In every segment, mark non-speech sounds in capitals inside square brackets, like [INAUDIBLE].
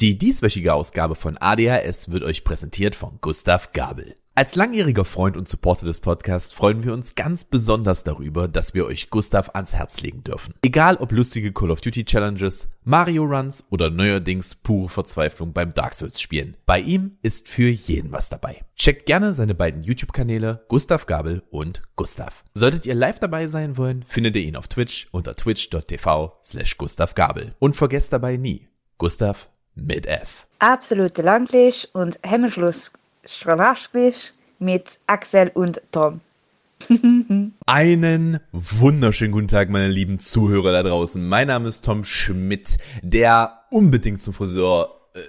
Die dieswöchige Ausgabe von ADHS wird euch präsentiert von Gustav Gabel. Als langjähriger Freund und Supporter des Podcasts freuen wir uns ganz besonders darüber, dass wir euch Gustav ans Herz legen dürfen. Egal ob lustige Call of Duty Challenges, Mario Runs oder neuerdings pure Verzweiflung beim Dark Souls Spielen. Bei ihm ist für jeden was dabei. Checkt gerne seine beiden YouTube-Kanäle Gustav Gabel und Gustav. Solltet ihr live dabei sein wollen, findet ihr ihn auf Twitch unter twitch.tv slash Gustav Gabel. Und vergesst dabei nie, Gustav mit F. Absolute Langlisch und Hemmschluss mit Axel und Tom. [LAUGHS] Einen wunderschönen guten Tag, meine lieben Zuhörer da draußen. Mein Name ist Tom Schmidt, der unbedingt zum Friseur äh,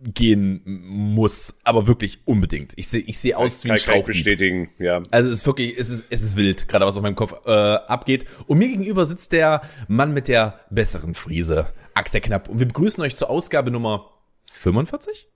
gehen muss, aber wirklich unbedingt. Ich sehe ich sehe aus wie ein Strauch. bestätigen, ja. Also es ist wirklich, es ist, es ist wild, gerade was auf meinem Kopf äh, abgeht. Und mir gegenüber sitzt der Mann mit der besseren Frise, Axel Knapp. Und wir begrüßen euch zur Ausgabe Nummer 45?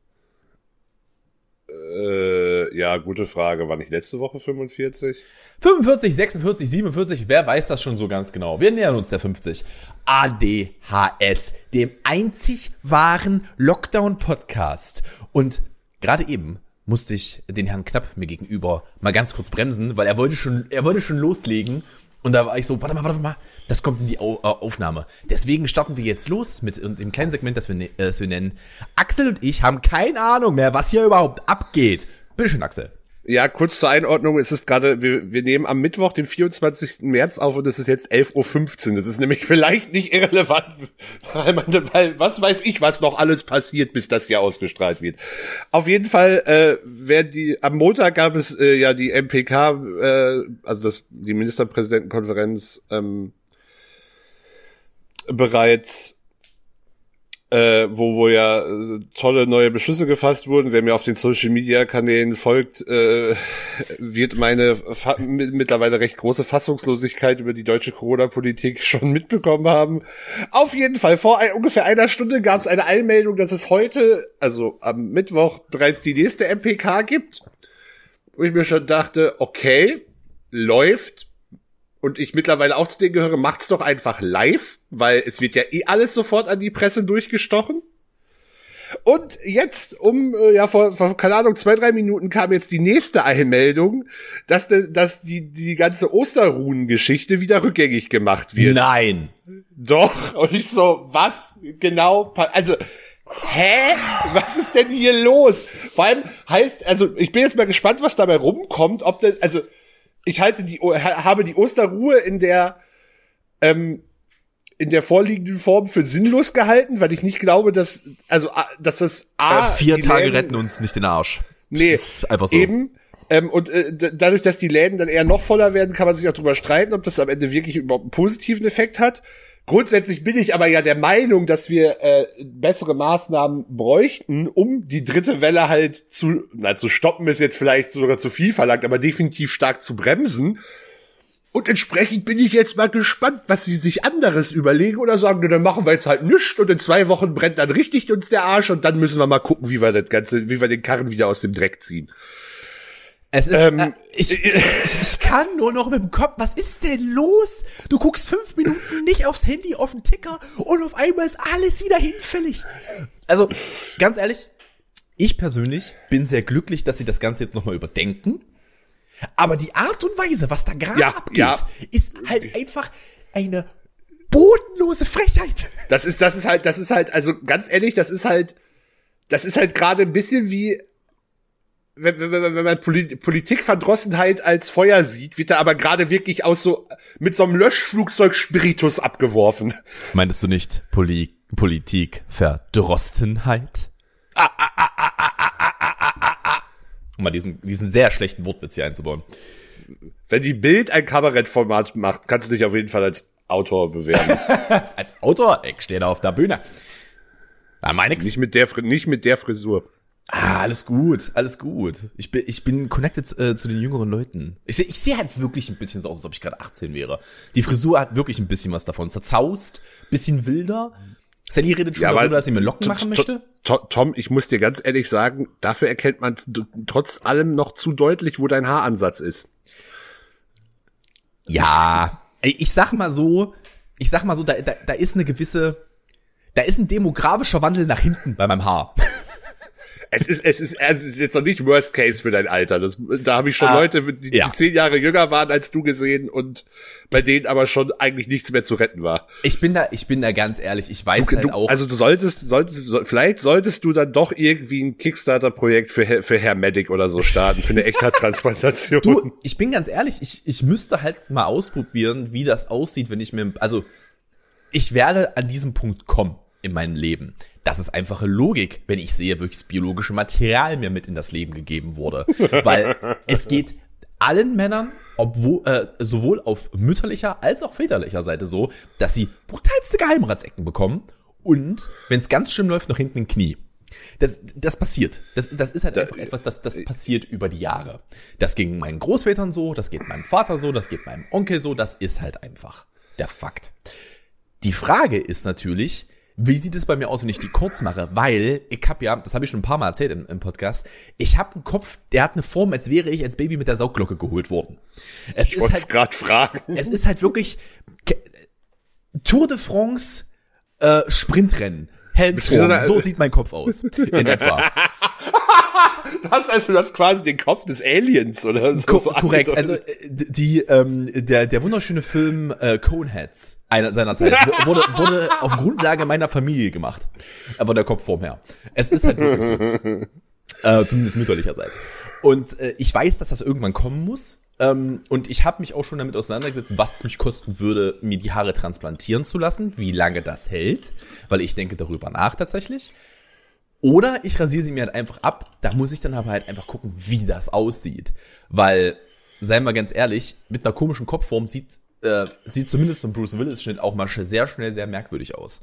Äh, ja, gute Frage. War nicht letzte Woche 45? 45, 46, 47, wer weiß das schon so ganz genau? Wir nähern uns der 50. ADHS, dem einzig wahren Lockdown-Podcast. Und gerade eben musste ich den Herrn Knapp mir gegenüber mal ganz kurz bremsen, weil er wollte schon, er wollte schon loslegen und da war ich so, warte mal, warte mal, das kommt in die Au äh, Aufnahme. Deswegen starten wir jetzt los mit dem kleinen Segment, das wir, ne-, äh, das wir nennen. Axel und ich haben keine Ahnung mehr, was hier überhaupt abgeht. Bitteschön, Axel. Ja, kurz zur Einordnung, es ist gerade, wir, wir nehmen am Mittwoch, den 24. März auf und es ist jetzt 11.15 Uhr. Das ist nämlich vielleicht nicht irrelevant, [LAUGHS] weil, man, weil was weiß ich, was noch alles passiert, bis das hier ausgestrahlt wird. Auf jeden Fall, äh, wer die, am Montag gab es äh, ja die MPK, äh, also das, die Ministerpräsidentenkonferenz, ähm, bereits äh, wo, wo ja äh, tolle neue Beschlüsse gefasst wurden. Wer mir auf den Social Media Kanälen folgt, äh, wird meine mittlerweile recht große Fassungslosigkeit über die deutsche Corona-Politik [LAUGHS] schon mitbekommen haben. Auf jeden Fall, vor ein, ungefähr einer Stunde gab es eine Einmeldung, dass es heute, also am Mittwoch, bereits die nächste MPK gibt. Wo ich mir schon dachte, okay, läuft, und ich mittlerweile auch zu denen gehöre, macht's doch einfach live, weil es wird ja eh alles sofort an die Presse durchgestochen. Und jetzt, um, äh, ja, vor, vor, keine Ahnung, zwei, drei Minuten kam jetzt die nächste Einmeldung, dass, de, dass die, die ganze Osterruhen-Geschichte wieder rückgängig gemacht wird. Nein. Doch. Und ich so, was genau, also, hä? Was ist denn hier los? Vor allem heißt, also, ich bin jetzt mal gespannt, was dabei rumkommt, ob das, also, ich halte die, habe die Osterruhe in der, ähm, in der vorliegenden Form für sinnlos gehalten, weil ich nicht glaube, dass, also, dass das A, äh, vier Tage Läden, retten uns nicht den Arsch. Nee, das ist einfach so. eben. Ähm, und äh, dadurch, dass die Läden dann eher noch voller werden, kann man sich auch drüber streiten, ob das am Ende wirklich überhaupt einen positiven Effekt hat. Grundsätzlich bin ich aber ja der Meinung, dass wir äh, bessere Maßnahmen bräuchten, um die dritte Welle halt zu, na, zu stoppen ist jetzt vielleicht sogar zu viel verlangt, aber definitiv stark zu bremsen. Und entsprechend bin ich jetzt mal gespannt, was sie sich anderes überlegen oder sagen, dann machen wir jetzt halt nichts und in zwei Wochen brennt dann richtig uns der Arsch und dann müssen wir mal gucken, wie wir das Ganze, wie wir den Karren wieder aus dem Dreck ziehen. Es ist, ähm, äh, ich, ich, [LAUGHS] ich kann nur noch mit dem Kopf, was ist denn los? Du guckst fünf Minuten nicht aufs Handy, auf den Ticker und auf einmal ist alles wieder hinfällig. Also, ganz ehrlich, ich persönlich bin sehr glücklich, dass sie das Ganze jetzt nochmal überdenken. Aber die Art und Weise, was da gerade ja, abgeht, ja. ist halt einfach eine bodenlose Frechheit. Das ist, das ist halt, das ist halt, also ganz ehrlich, das ist halt, das ist halt gerade ein bisschen wie, wenn, wenn, wenn man Politikverdrossenheit als Feuer sieht, wird er aber gerade wirklich aus so mit so einem Löschflugzeug Spiritus abgeworfen. Meintest du nicht Poli Politikverdrossenheit? Ah, ah, ah, ah, ah, ah, ah, ah, ah, ah. Um mal diesen, diesen sehr schlechten Wortwitz hier einzubauen. Wenn die Bild ein Kabarettformat macht, kannst du dich auf jeden Fall als Autor bewerben. als Autor? Ich stehe da auf der Bühne. Ja, mein Nicht mit der, nicht mit der Frisur. Ah, alles gut, alles gut. Ich bin, ich bin connected äh, zu den jüngeren Leuten. Ich sehe ich seh halt wirklich ein bisschen so aus, als ob ich gerade 18 wäre. Die Frisur hat wirklich ein bisschen was davon. Zerzaust, bisschen wilder. Sally redet schon ja, darüber, dass sie mir Locken machen möchte. Tom, ich muss dir ganz ehrlich sagen, dafür erkennt man trotz allem noch zu deutlich, wo dein Haaransatz ist. Ja, ich sag mal so, ich sag mal so, da, da, da ist eine gewisse, da ist ein demografischer Wandel nach hinten bei meinem Haar. [LAUGHS] Es ist, es ist, es ist jetzt noch nicht Worst Case für dein Alter. Das, da habe ich schon Ah, Leute, die, ja. die zehn Jahre jünger waren als du gesehen und bei denen aber schon eigentlich nichts mehr zu retten war. Ich bin da, ich bin da ganz ehrlich, ich weiß Du, halt du, auch. also du solltest, solltest, so, vielleicht solltest du dann doch irgendwie ein Kickstarter-Projekt für, Herr- für Herr Medic oder so starten, für eine Echthaattransplantation. Du, ich bin ganz ehrlich, ich, ich müsste halt mal ausprobieren, wie das aussieht, wenn ich mir, also, ich werde an diesem Punkt kommen in meinem Leben. Das ist einfache Logik, wenn ich sehe, welches biologische Material mir mit in das Leben gegeben wurde. [LAUGHS] Weil es geht allen Männern, obwohl, äh, sowohl auf mütterlicher als auch väterlicher Seite so, dass sie brutalste Geheimratsecken bekommen und, wenn es ganz schlimm läuft, noch hinten ein Knie. Das, das passiert. Das, das ist halt einfach etwas, das, das passiert über die Jahre. Das ging meinen Großvätern so, das geht meinem Vater so, das geht meinem Onkel so, das ist halt einfach der Fakt. Die Frage ist natürlich, wie sieht es bei mir aus, wenn ich die kurz mache? Weil ich habe ja, das habe ich schon ein paar Mal erzählt im, im Podcast, ich habe einen Kopf, der hat eine Form, als wäre ich als Baby mit der Saugglocke geholt worden. Es ich wollte halt es gerade fragen. [LAUGHS] es ist halt wirklich Tour de France äh, Sprintrennen. So Helmsform, eine- so sieht mein Kopf aus. In etwa. [LAUGHS] Du hast also das quasi den Kopf des Aliens oder so. Ko so korrekt. Also angedeutet. äh, die ähm, der der wunderschöne Film äh, Coneheads einer seiner Zeit [LAUGHS] wurde wurde auf Grundlage meiner Familie gemacht. Aber der Kopfform her. Es ist halt wirklich so. [LAUGHS] Äh, zumindest mütterlicherseits. Und äh, ich weiß, dass das irgendwann kommen muss. Ähm, und ich habe mich auch schon damit auseinandergesetzt, was es mich kosten würde, mir die Haare transplantieren zu lassen, wie lange das hält, weil ich denke darüber nach tatsächlich. Oder ich rasiere sie mir halt einfach ab. Da muss ich dann aber halt einfach gucken, wie das aussieht. Weil, seien wir ganz ehrlich, mit einer komischen Kopfform sieht, äh, sieht zumindest ein Bruce Willis-Schnitt auch mal sehr schnell sehr merkwürdig aus.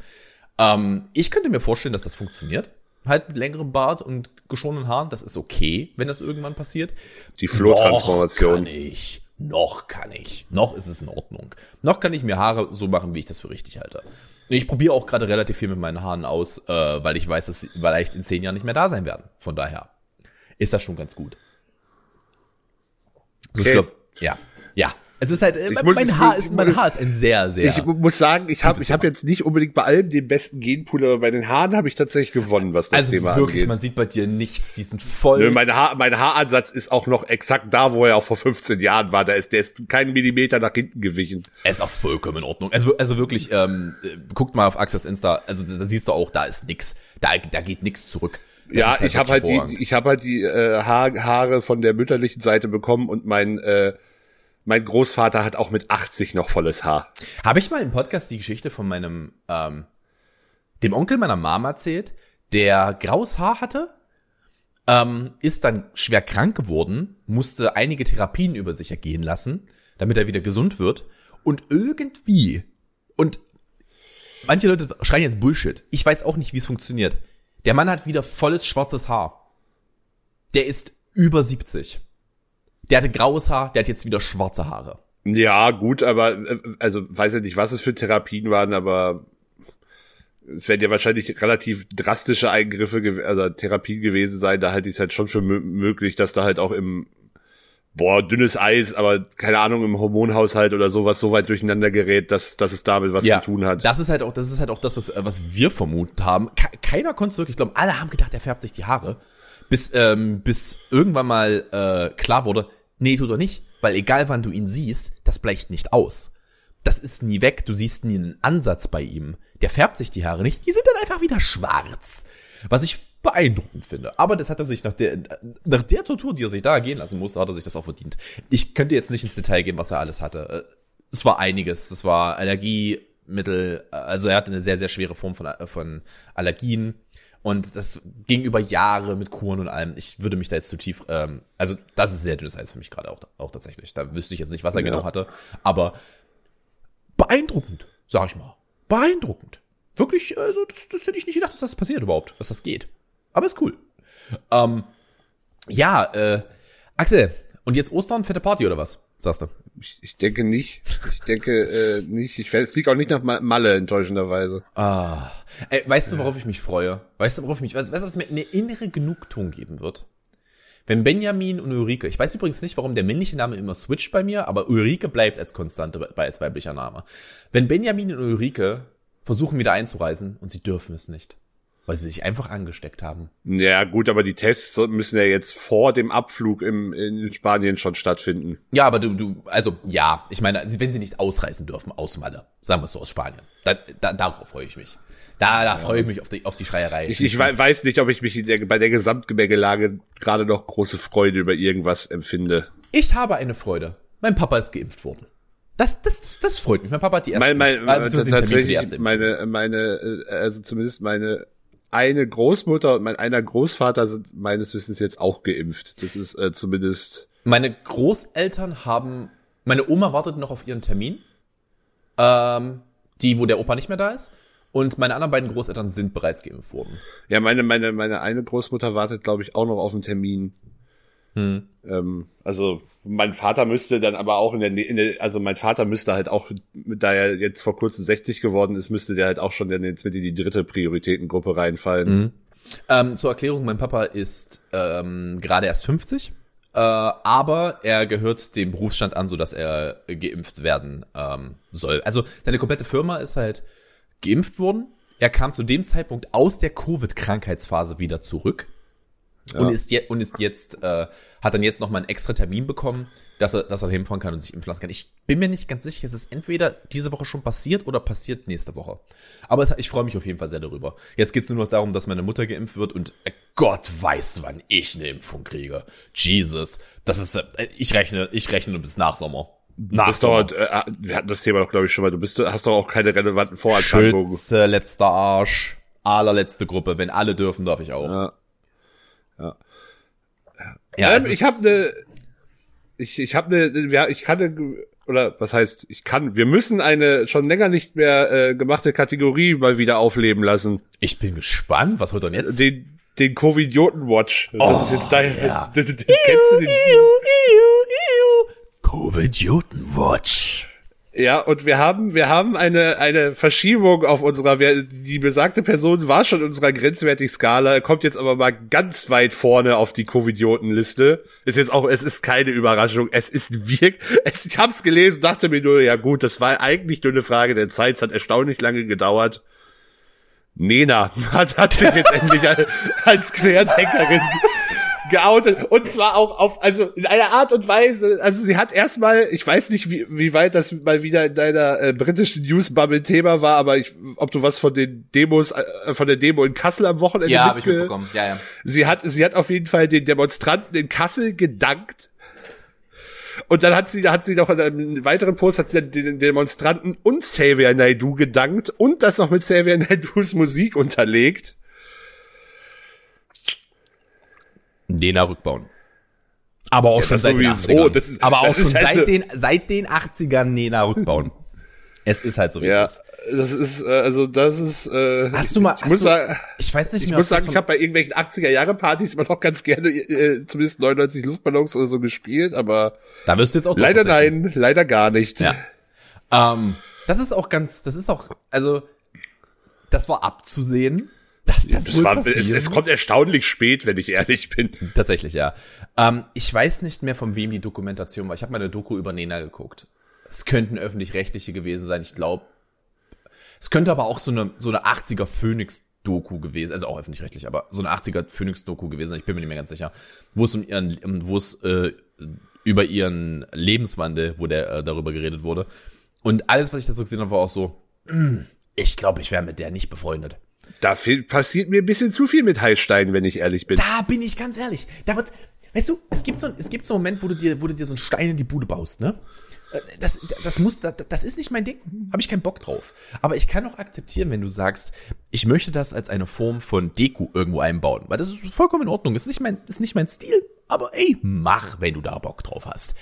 Ähm, ich könnte mir vorstellen, dass das funktioniert. Halt mit längerem Bart und geschorenen Haaren, das ist okay, wenn das irgendwann passiert. Die Noch kann Flohtransformation. ich. Noch kann ich. Noch ist es in Ordnung. Noch kann ich mir Haare so machen, wie ich das für richtig halte. Ich probiere auch gerade relativ viel mit meinen Haaren aus, äh, weil ich weiß, dass sie vielleicht in zehn Jahren nicht mehr da sein werden. Von daher ist das schon ganz gut. So Okay. schlaff. Ja. Ja. Es ist halt, äh, Ich mein, muss- Haar ich- ist, mein Haar ist ein sehr, sehr. Ich muss sagen, ich habe ich hab jetzt nicht unbedingt bei allem den besten Genpool, aber bei den Haaren habe ich tatsächlich gewonnen, was das also Thema wirklich, angeht. man sieht bei dir nichts. Die sind voll. Nö, mein, Haar, mein Haaransatz ist auch noch exakt da, wo er auch vor 15 Jahren war. Da ist, der ist keinen Millimeter nach hinten gewichen. Er ist auch vollkommen in Ordnung. Also, also wirklich, ähm, äh, guckt mal auf Access Insta, also da, siehst du auch, da ist nix. Da, da geht nix zurück. Das ja, ist ich habe halt die, ich habe halt die äh, Haar, Haare von der mütterlichen Seite bekommen und mein äh, mein Großvater hat auch mit 80 noch volles Haar. Habe ich mal im Podcast die Geschichte von meinem, ähm, dem Onkel meiner Mama erzählt, der graues Haar hatte, ähm, ist dann schwer krank geworden, musste einige Therapien über sich ergehen lassen, damit er wieder gesund wird. Und irgendwie, und manche Leute schreien jetzt Bullshit. Ich weiß auch nicht, wie es funktioniert. Der Mann hat wieder volles schwarzes Haar. Der ist über 70. Der hatte graues Haar, der hat jetzt wieder schwarze Haare. Ja, gut, aber äh, also weiß ja nicht, was es für Therapien waren, aber es werden ja wahrscheinlich relativ drastische Eingriffe, also Therapien gewesen sein. Da halte ich es halt schon für mö- möglich, dass da halt auch im boah, dünnes Eis, aber keine Ahnung, im Hormonhaushalt oder sowas so weit durcheinander gerät, dass, dass es damit was zu tun hat. Das ist halt auch, das ist halt auch das, was, äh, was wir vermutet haben. Ke keiner konnte es wirklich, ich glaube, alle haben gedacht, er färbt sich die Haare. Bis, ähm, bis irgendwann mal äh, klar wurde, nee, tut er nicht, weil egal wann du ihn siehst, das bleicht nicht aus. Das ist nie weg, du siehst nie einen Ansatz bei ihm. Der färbt sich die Haare nicht, die sind dann einfach wieder schwarz. Was ich beeindruckend finde. Aber das hat er sich nach der, nach der Tortur, die er sich da gehen lassen musste, hat er sich das auch verdient. Ich könnte jetzt nicht ins Detail gehen, was er alles hatte. Äh, Es war einiges. Es war Allergiemittel, also er hatte eine sehr, sehr schwere Form von, von Allergien. Und das ging über Jahre mit Kuren und allem. Ich würde mich da jetzt zu tief, ähm, also das ist sehr dünnes Eis für mich gerade auch, auch tatsächlich. Da wüsste ich jetzt nicht, was er Ja. genau hatte. Aber beeindruckend, sag ich mal. Beeindruckend. Wirklich, also das, das hätte ich nicht gedacht, dass das passiert überhaupt, dass das geht. Aber ist cool. Ähm, ja, äh, Axel, und jetzt Ostern, fette Party oder was? Sagst du? Ich, ich denke nicht. Ich denke äh, nicht. Ich fliege auch nicht nach Ma- Malle, enttäuschenderweise. Ah. Ey, weißt du, worauf ich mich freue? Weißt du, worauf ich mich, weißt, weißt du, was mir eine innere Genugtuung geben wird? Wenn Benjamin und Ulrike, ich weiß übrigens nicht, warum der männliche Name immer switcht bei mir, aber Ulrike bleibt als Konstante bei, als weiblicher Name. Wenn Benjamin und Ulrike versuchen wieder einzureisen und sie dürfen es nicht. Weil sie sich einfach angesteckt haben. Ja, gut, aber die Tests müssen ja jetzt vor dem Abflug im, in Spanien schon stattfinden. Ja, aber du, du, also ja, ich meine, wenn sie nicht ausreisen dürfen aus Malle, sagen wir es so aus Spanien, da, da, darauf freue ich mich. Da, da freue ich mich auf die, auf die Schreierei. Ich, ich weiß nicht, ob ich mich der, bei der Gesamtgemengelage gerade noch große Freude über irgendwas empfinde. Ich habe eine Freude. Mein Papa ist geimpft worden. Das, das, das, das freut mich. Mein Papa hat die erste, mein, mein, äh, für die tatsächlich erste Impfung meine, meine, äh, also zumindest meine eine Großmutter und mein einer Großvater sind meines Wissens jetzt auch geimpft. Das ist äh, zumindest Meine Großeltern haben, meine Oma wartet noch auf ihren Termin, ähm, die, wo der Opa nicht mehr da ist. Und meine anderen beiden Großeltern sind bereits geimpft worden. Ja, meine, meine, meine eine Großmutter wartet, glaube ich, auch noch auf einen Termin. Hm. Ähm, also mein Vater müsste dann aber auch in der, in der, also mein Vater müsste halt auch, da er jetzt vor kurzem 60 geworden ist, müsste der halt auch schon jetzt mit in die dritte Prioritätengruppe reinfallen. Ähm, zur Erklärung, mein Papa ist ähm, gerade erst 50, äh, aber er gehört dem Berufsstand an, so dass er geimpft werden ähm, soll. Also seine komplette Firma ist halt geimpft worden. Er kam zu dem Zeitpunkt aus der Covid-Krankheitsphase wieder zurück und ist jetzt und ist jetzt äh, hat dann jetzt noch mal einen extra Termin bekommen, dass er dass er hinfahren kann und sich impfen lassen kann. Ich bin mir nicht ganz sicher, es ist entweder diese Woche schon passiert oder passiert nächste Woche. Aber es, ich freue mich auf jeden Fall sehr darüber. Jetzt geht es nur noch darum, dass meine Mutter geimpft wird und äh, Gott weiß, wann ich eine Impfung kriege. Jesus, das ist äh, ich rechne ich rechne bis nach Sommer. Nach bist doch, äh, wir hatten das Thema doch, glaube ich, schon mal. Du bist, hast doch auch keine relevanten Vorerkrankungen. Schütze, letzter Arsch, allerletzte Gruppe. Wenn alle dürfen, darf ich auch. Ja. Ja, ähm, es ich habe eine, ich, ich habe eine, ja, ich kann eine, oder was heißt, ich kann, wir müssen eine schon länger nicht mehr äh, gemachte Kategorie mal wieder aufleben lassen. ich bin gespannt, was wird denn jetzt? Den, den Covidioten-Watch. Das Oh, ist jetzt dein, ja. [LAUGHS] kennst du den? Covid-Joten Watch. Ja, und wir haben, wir haben eine, eine Verschiebung auf unserer, die besagte Person war schon in unserer Grenzwertig-Skala, kommt jetzt aber mal ganz weit vorne auf die Covidioten-Liste. Ist jetzt auch, es ist keine Überraschung, es ist wirklich, es, ich hab's gelesen, dachte mir nur, ja gut, das war eigentlich nur eine Frage der Zeit, es hat erstaunlich lange gedauert. Nena [LAUGHS] hat, hat sich jetzt endlich als Querdenkerin geoutet und zwar auch auf also in einer Art und Weise also sie hat erstmal ich weiß nicht wie, wie weit das mal wieder in deiner äh, britischen Newsbubble Thema war aber ich, ob du was von den Demos äh, von der Demo in Kassel am Wochenende Ja, habe ich mitbekommen. Ja, ja. sie hat sie hat auf jeden Fall den Demonstranten in Kassel gedankt und dann hat sie, da hat sie noch in einem weiteren Post hat sie den Demonstranten und Xavier Naidoo gedankt und das noch mit Xavier Naidoos Musik unterlegt. Nena rückbauen. Aber auch Ja, schon seit den sowieso. 80ern. Das ist- Aber auch schon also- seit den, seit den 80ern Nena rückbauen. es ist halt so, wie Ja, ist. das ist, äh, also das ist. Äh, Hast du mal, Ich muss du, sagen, ich weiß nicht ich mehr, muss ob das sagen, ich habe bei irgendwelchen 80er Jahre Partys immer noch ganz gerne, äh, zumindest 99 Luftballons oder so gespielt, aber da wirst du jetzt auch leider nein, leider gar nicht. Ja. Ähm, das ist auch ganz, das ist auch, also, das war abzusehen. Das Es, wohl war, es, es kommt erstaunlich spät, wenn ich ehrlich bin. Tatsächlich, ja. Ähm, ich weiß nicht mehr, von wem die Dokumentation war. Ich habe mal eine Doku über Nena geguckt. Es könnten öffentlich-rechtliche gewesen sein, ich glaube. Es könnte aber auch so eine, so eine 80er Phoenix-Doku gewesen, also auch öffentlich-rechtlich, aber so eine 80er Phoenix-Doku gewesen sein, ich bin mir nicht mehr ganz sicher. Wo es um ihren, wo es äh, über ihren Lebenswandel, wo der äh, darüber geredet wurde. Und alles, was ich dazu gesehen habe, war auch so, "Hm, [CLEARS THROAT] ich glaube, ich wäre mit der nicht befreundet. Da passiert mir ein bisschen zu viel mit Heilstein, wenn ich ehrlich bin. Da bin ich ganz ehrlich. Da wird, weißt du, es gibt so, es gibt so einen Moment, wo du dir, wo du dir so einen Stein in die Bude baust, ne? Äh, Das, das muss, das, das ist nicht mein Ding. Habe ich keinen Bock drauf. Aber ich kann auch akzeptieren, wenn du sagst, ich möchte das als eine Form von Deko irgendwo einbauen, weil das ist vollkommen in Ordnung. Ist nicht mein, ist nicht mein Stil. Aber ey, mach, wenn du da Bock drauf hast.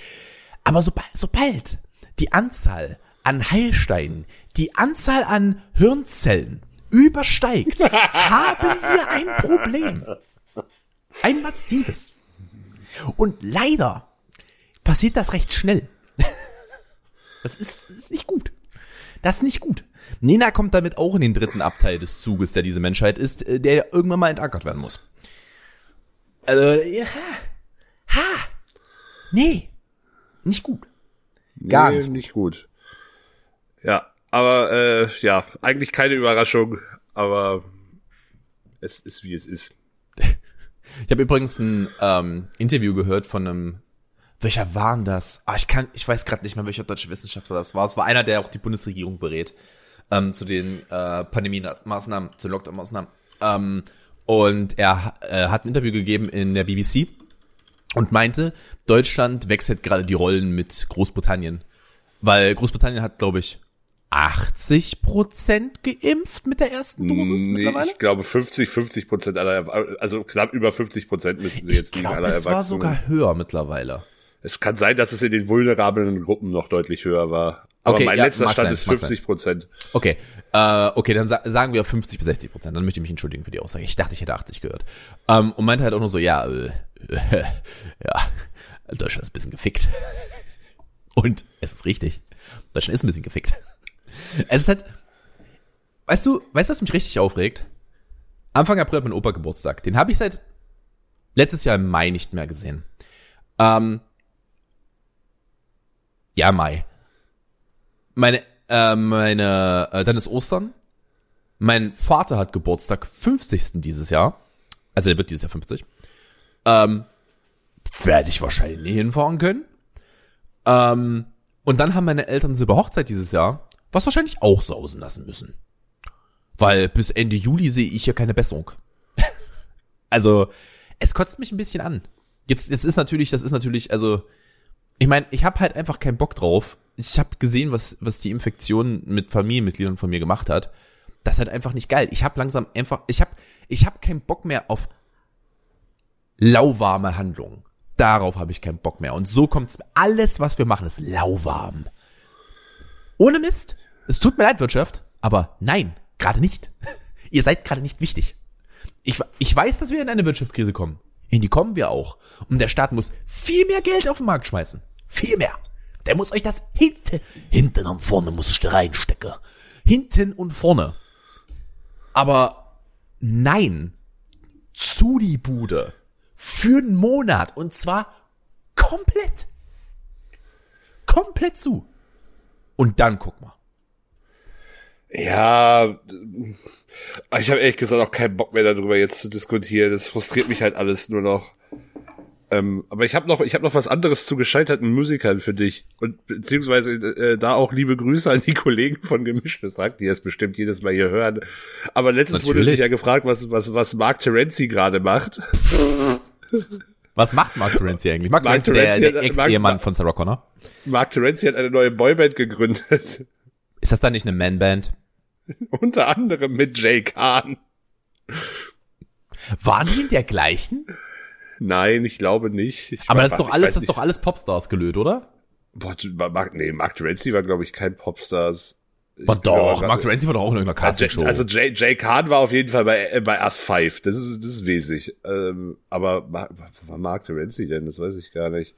Aber sobald, sobald die Anzahl an Heilsteinen, die Anzahl an Hirnzellen übersteigt, haben wir ein Problem. Ein massives. Und leider passiert das recht schnell. Das ist, ist nicht gut. Das ist nicht gut. Nena kommt damit auch in den dritten Abteil des Zuges, der diese Menschheit ist, äh, der irgendwann mal entackert werden muss. Also, ja. Ha. Nee. Nicht gut. Gar nee, nicht. nicht gut. Ja, Aber äh, ja, eigentlich keine Überraschung, aber es ist wie es ist. Ich habe übrigens ein ähm, Interview gehört von einem welcher waren das? Ah, ich kann, ich weiß gerade nicht mehr, welcher deutsche Wissenschaftler das war. Es war einer, der auch die Bundesregierung berät ähm, zu den äh, Pandemie-Maßnahmen, zu Lockdown-Maßnahmen. Ähm, und er äh, hat ein Interview gegeben in der BBC und meinte, Deutschland wechselt gerade die Rollen mit Großbritannien. Weil Großbritannien hat, glaube ich, 80 Prozent geimpft mit der ersten Dosis nee, mittlerweile? Ich glaube 50, 50 Prozent aller, also knapp über 50 Prozent müssten sie Ich jetzt liegen aller es war Erwachsenen. sogar höher mittlerweile. es kann sein, dass es in den vulnerablen Gruppen noch deutlich höher war. Aber Okay, mein ja, letzter Stand sein, ist mag 50 Prozent. Okay, äh, okay, dann sa sagen wir 50 bis 60 Prozent. Dann möchte ich mich entschuldigen für die Aussage. Ich dachte, ich hätte 80 gehört. Ähm, und meinte halt auch nur so, ja, äh, [LAUGHS] ja, Deutschland ist ein bisschen gefickt. [LAUGHS] Und es ist richtig. Deutschland ist ein bisschen gefickt. Es ist halt, weißt du, weißt du, was mich richtig aufregt? Anfang April hat mein Opa Geburtstag. Den habe ich seit letztes Jahr im Mai nicht mehr gesehen. Ähm, ja, Mai. Meine, äh, meine, äh, dann ist Ostern. Mein Vater hat Geburtstag, 50. dieses Jahr. Also er wird dieses Jahr 50. Ähm, werde ich wahrscheinlich nie hinfahren können. Ähm, und dann haben meine Eltern Silber Hochzeit dieses Jahr, was wahrscheinlich auch sausen lassen müssen. Weil bis Ende Juli sehe ich hier keine Besserung. [LAUGHS] also, es kotzt mich ein bisschen an. Jetzt, jetzt ist natürlich, das ist natürlich, also, ich meine, ich habe halt einfach keinen Bock drauf. Ich habe gesehen, was, was die Infektion mit Familienmitgliedern von mir gemacht hat. Das ist halt einfach nicht geil. Ich habe langsam einfach, ich habe ich hab keinen Bock mehr auf lauwarme Handlungen. Darauf habe ich keinen Bock mehr. Und so kommt's. Alles, was wir machen, ist lauwarm. Ohne Mist. Es tut mir leid, Wirtschaft, aber nein, gerade nicht. [LAUGHS] Ihr seid gerade nicht wichtig. Ich, ich weiß, dass wir in eine Wirtschaftskrise kommen. In die kommen wir auch. Und der Staat muss viel mehr Geld auf den Markt schmeißen. Viel mehr. Der muss euch das hinten, hinten und vorne muss ich da reinstecken. Hinten und vorne. Aber nein, zu die Bude. Für einen Monat. Und zwar komplett. Komplett zu. Und dann guck mal. Ja, ich habe ehrlich gesagt auch keinen Bock mehr darüber jetzt zu diskutieren. Das frustriert mich halt alles nur noch. Ähm, aber ich habe noch, ich habe noch was anderes zu gescheiterten Musikern für dich und beziehungsweise äh, da auch liebe Grüße an die Kollegen von Gemischtes Sagt, die es bestimmt jedes Mal hier hören. Aber letztens wurde Natürlich. sich ja gefragt, was was was Mark Terenzi gerade macht. Was macht Mark Terenzi eigentlich? Mark, Mark Terenzi, der, der Ex-Ehemann von Sarah Connor. Mark Terenzi hat eine neue Boyband gegründet, Ist das dann nicht eine Man-Band? [LAUGHS] unter anderem mit Jay Kahn. Waren die in der gleichen? Nein, ich glaube nicht. Ich Aber das ist doch alles, das ist doch alles Popstars gelöt, oder? Boah, Mark, nee, Mark Terenzi war, glaube ich, kein Popstars. Aber doch, Mark Terenzi war doch auch in irgendeiner Also, Castingshow. also Jay, Jay Kahn war auf jeden Fall bei, äh, bei Us 5. Das ist, das ist wesig. Ähm, aber wo war Mark Terenzi denn? Das weiß ich gar nicht.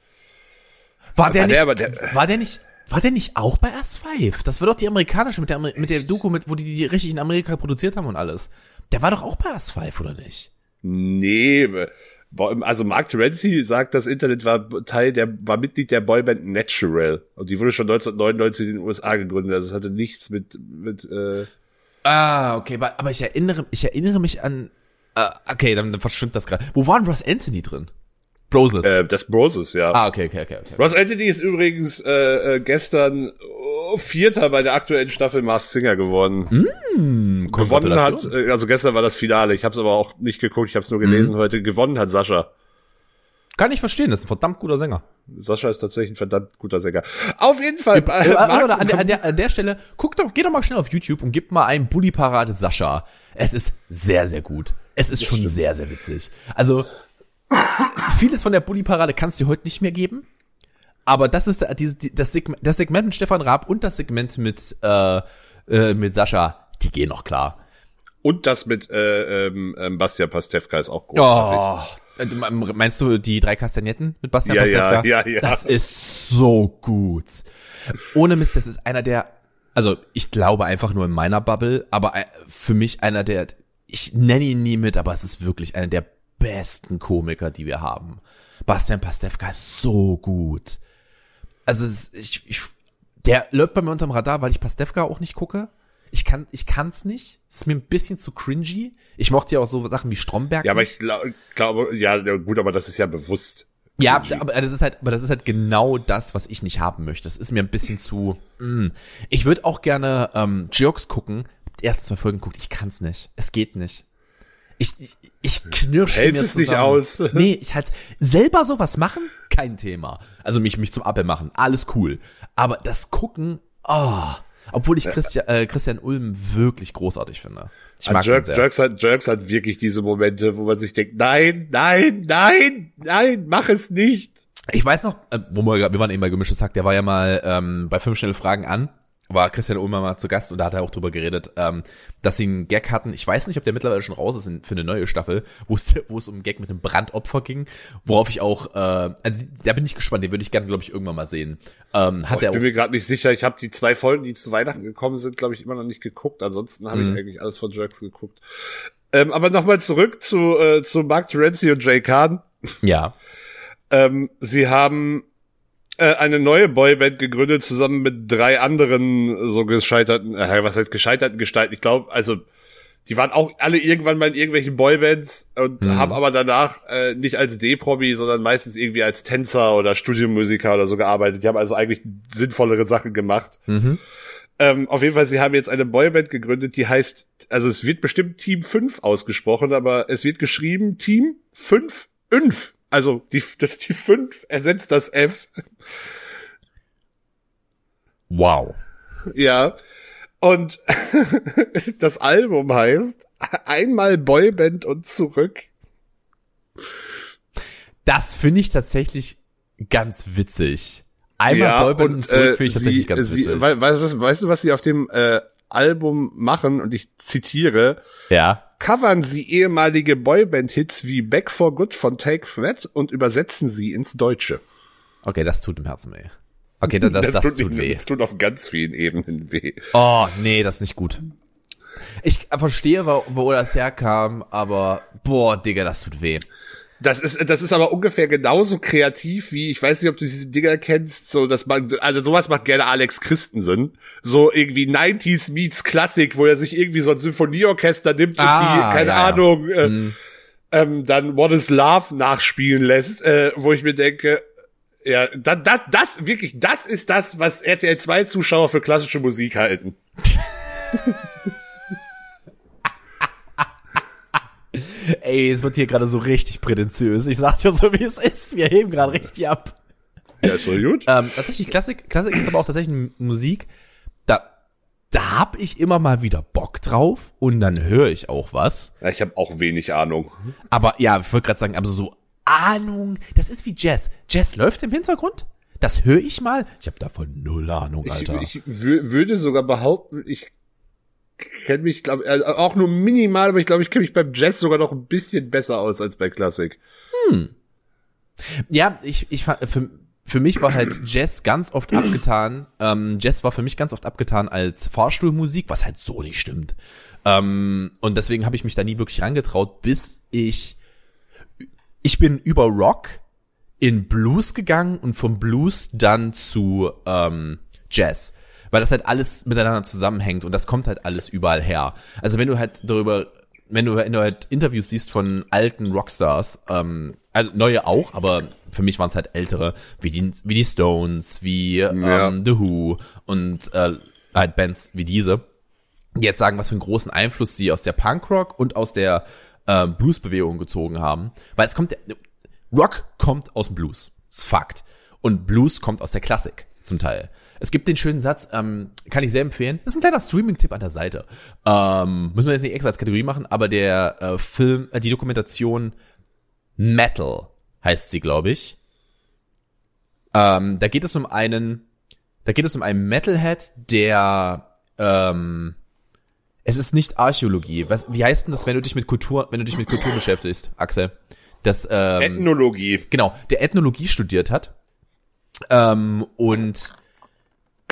war der war nicht, der der- war der nicht, war der nicht auch bei S5? Das war doch die amerikanische mit der, Amer- mit der Doku, mit, wo die die richtig in Amerika produziert haben und alles. Der war doch auch bei S5, oder nicht? Nee, also Mark Terenzi sagt, das Internet war Teil der, war Mitglied der Boyband Natural. Und die wurde schon 1999 in den USA gegründet. Also es hatte nichts mit, mit, äh, Ah, okay, aber, aber ich erinnere, ich erinnere mich an, äh, okay, dann, dann verschwimmt das gerade. Wo war denn Ross Anthony drin? Broses. äh, das Broses, ja. ah, okay, okay, okay, okay. Ross Anthony ist übrigens äh, äh, gestern oh, Vierter bei der aktuellen Staffel Mars Singer geworden. Gewonnen hat, äh, also gestern war das Finale. Ich habe es aber auch nicht geguckt, ich habe es nur gelesen heute. Gewonnen hat Sascha. Kann ich verstehen, das ist ein verdammt guter Sänger. Sascha ist tatsächlich ein verdammt guter Sänger. Auf jeden Fall. Äh, Äh, oder an, der, an, der, an der Stelle, guck doch, geh doch mal schnell auf YouTube und gib mal ein Bully Parade Sascha. Es ist sehr, sehr gut. Es ist schon sehr, sehr witzig. Also, vieles von der Bully Parade kannst du heute nicht mehr geben. Aber das ist die, die, das, Segment, das Segment mit Stefan Raab und das Segment mit, äh, äh, mit Sascha, die gehen noch klar. Und das mit äh, ähm, ähm, Bastian Pastewka ist auch großartig. Oh, äh, me- meinst du die drei Kastagnetten mit Bastian Ja, ja, Pastewka? ja, ja. Das ist so gut. Ohne Mist, das ist einer der, also ich glaube einfach nur in meiner Bubble, aber äh, für mich einer der, ich nenne ihn nie mit, aber es ist wirklich einer der besten Komiker, die wir haben. Bastian Pastewka ist so gut. Also ich, ich, Der läuft bei mir unterm Radar, weil ich Pastewka auch nicht gucke. Ich kann, ich kann's nicht. Ist mir ein bisschen zu cringy. Ich mochte ja auch so Sachen wie Stromberg. Ja, aber ich glaub, glaube, ja, gut, aber das ist ja bewusst. Ja, aber das ist halt, aber das ist halt genau das, was ich nicht haben möchte. Das ist mir ein bisschen zu. Mm. Ich würde auch gerne ähm, Jokes gucken. Die ersten zwei Folgen guckt. Ich kann's nicht. Es geht nicht. Ich, ich, ich knirsche Hältst mir es nicht aus. [LAUGHS] Nee, ich halt selber sowas machen, kein Thema. Also mich mich zum Appel machen, alles cool. Aber das gucken, oh, obwohl ich Christian, äh, Christian Ulm wirklich großartig finde. Ich mag An Jerks. Jerks, hat, Jerks hat wirklich diese Momente, wo man sich denkt, nein, nein, nein, nein, mach es nicht. Ich weiß noch, äh, wo wir, wir waren eben bei gemischtes Hack, der war ja mal ähm, bei fünf schnelle Fragen an, war Christian Ulmer mal zu Gast und da hat er auch drüber geredet, ähm, dass sie einen Gag hatten. Ich weiß nicht, ob der mittlerweile schon raus ist in, für eine neue Staffel, wo es wo es um einen Gag mit einem Brandopfer ging, worauf ich auch, äh, also da bin ich gespannt, den würde ich gerne, glaube ich, irgendwann mal sehen. Ähm, hat Oh, er ich bin auch mir gerade nicht sicher. Ich habe die zwei Folgen, die zu Weihnachten gekommen sind, glaube ich, immer noch nicht geguckt. Ansonsten habe Mhm. ich eigentlich alles von Jerks geguckt. Ähm, aber nochmal zurück zu, äh, zu Mark Terenzi und Jay Kahn. ja. Ähm, sie haben eine neue Boyband gegründet, zusammen mit drei anderen so gescheiterten, äh, was heißt gescheiterten Gestalten. Ich glaube, also die waren auch alle irgendwann mal in irgendwelchen Boybands und Mhm. haben aber danach äh, nicht als D-Promi, sondern meistens irgendwie als Tänzer oder Studiomusiker oder so gearbeitet. Die haben also eigentlich sinnvollere Sachen gemacht. Mhm. Ähm, auf jeden Fall, sie haben jetzt eine Boyband gegründet, die heißt, also es wird bestimmt Team 5 ausgesprochen, aber es wird geschrieben Team 5 5. Also die, das die 5 ersetzt das F. Wow. Ja. Und [LAUGHS] das Album heißt einmal Boyband und zurück. Das finde ich tatsächlich ganz witzig. Einmal Boyband und, zurück finde ich tatsächlich sie, ganz sie, witzig. wei- weißt, du, weißt du, was sie auf dem äh, Album machen? Und ich zitiere. ja. Covern sie ehemalige Boyband-Hits wie Back for Good von Take That und übersetzen sie ins Deutsche. Okay, das tut im Herzen weh. Okay, das, das, das, tut, weh. Das tut auf ganz vielen Ebenen weh. Oh, nee, das ist nicht gut. Ich verstehe, wo, wo das herkam, aber boah, Digga, das tut weh. Das ist, das ist aber ungefähr genauso kreativ wie, ich weiß nicht, ob du diese Dinger kennst, so, dass man, also sowas macht gerne Alex Christensen. So irgendwie 90s meets Klassik, wo er sich irgendwie so ein Symphonieorchester nimmt Ah, und die, keine ja. Ahnung, äh, ähm, dann What is Love nachspielen lässt, äh, wo ich mir denke, ja, das, das, das, wirklich, das ist das, was RTL 2 Zuschauer für klassische Musik halten. [LAUGHS] Ey, es wird hier gerade so richtig prätentiös. Ich sag dir so, wie es ist. Wir heben gerade richtig ab. Ja, ist doch gut. Ähm, tatsächlich, Klassik, Klassik ist aber auch tatsächlich Musik. Da, da hab ich immer mal wieder Bock drauf und dann höre ich auch was. Ja, ich habe auch wenig Ahnung. Aber ja, ich wollte gerade sagen, aber so Ahnung, das ist wie Jazz. Jazz läuft im Hintergrund. Das höre ich mal. Ich habe davon null Ahnung, Ich, Alter. ich wü- würde sogar behaupten, ich kenne mich, glaube äh, auch nur minimal, aber ich glaube, ich kenne mich beim Jazz sogar noch ein bisschen besser aus als bei Klassik. Ja, ich, ich für, für mich war halt Jazz ganz oft abgetan. Ähm, Jazz war für mich ganz oft abgetan als Fahrstuhlmusik, was halt so nicht stimmt. Ähm, und deswegen habe ich mich da nie wirklich rangetraut, bis ich ich bin über Rock in Blues gegangen und vom Blues dann zu ähm, Jazz. Weil das halt alles miteinander zusammenhängt und das kommt halt alles überall her. Also wenn du halt darüber, wenn du, wenn du halt Interviews siehst von alten Rockstars, ähm, also neue auch, aber für mich waren es halt ältere, wie die, wie die Stones, wie Ja. ähm, The Who und äh, halt Bands wie diese, die jetzt sagen, was für einen großen Einfluss sie aus der Punkrock und aus der äh, Bluesbewegung gezogen haben. Weil es kommt, Rock kommt aus dem Blues. Das ist Fakt. Und Blues kommt aus der Klassik zum Teil. Es gibt den schönen Satz, ähm, kann ich sehr empfehlen. Das ist ein kleiner Streaming-Tipp an der Seite. Ähm, müssen wir jetzt nicht extra als Kategorie machen, aber der äh, Film, äh, die Dokumentation Metal heißt sie, glaube ich. Ähm, da geht es um einen, da geht es um einen Metalhead, der ähm, es ist nicht Archäologie. Was, wie heißt denn das, wenn du dich mit Kultur, wenn du dich mit Kultur beschäftigst, Axel? Das, ähm, Ethnologie. genau, der Ethnologie studiert hat. Ähm, und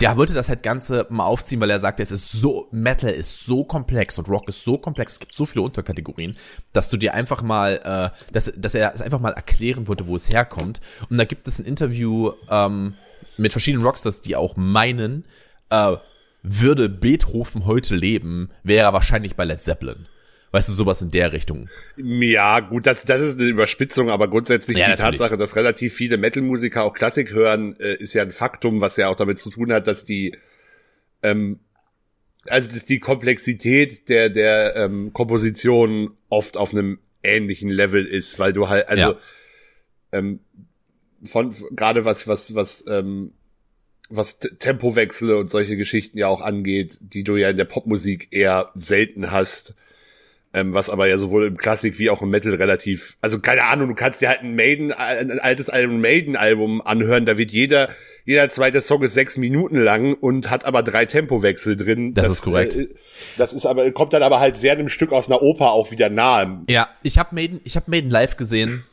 der wollte das halt Ganze mal aufziehen, weil er sagte, es ist so, Metal ist so komplex und Rock ist so komplex, es gibt so viele Unterkategorien, dass du dir einfach mal, äh, dass, dass er es einfach mal erklären wollte, wo es herkommt. Und da gibt es ein Interview, ähm, mit verschiedenen Rockstars, die auch meinen, äh, würde Beethoven heute leben, wäre er wahrscheinlich bei Led Zeppelin. Weißt du, sowas in der Richtung. Ja, gut, das, das ist eine Überspitzung, aber grundsätzlich Ja, die natürlich. Tatsache, dass relativ viele Metal-Musiker auch Klassik hören, äh, ist ja ein Faktum, was ja auch damit zu tun hat, dass die, ähm, also dass die Komplexität der, der ähm, Komposition oft auf einem ähnlichen Level ist, weil du halt, also Ja. ähm, von gerade was, was, was, ähm, was Tempowechsel und solche Geschichten ja auch angeht, die du ja in der Popmusik eher selten hast. Ähm, was aber ja sowohl im Klassik wie auch im Metal relativ, also keine Ahnung, du kannst dir halt ein Maiden, ein altes Album anhören, da wird jeder, jeder zweite Song ist sechs Minuten lang und hat aber drei Tempowechsel drin. Das ist korrekt. Äh, das ist aber, kommt dann aber halt sehr einem Stück aus einer Oper auch wieder nahe. Ja, ich habe Maiden, ich habe Maiden live gesehen.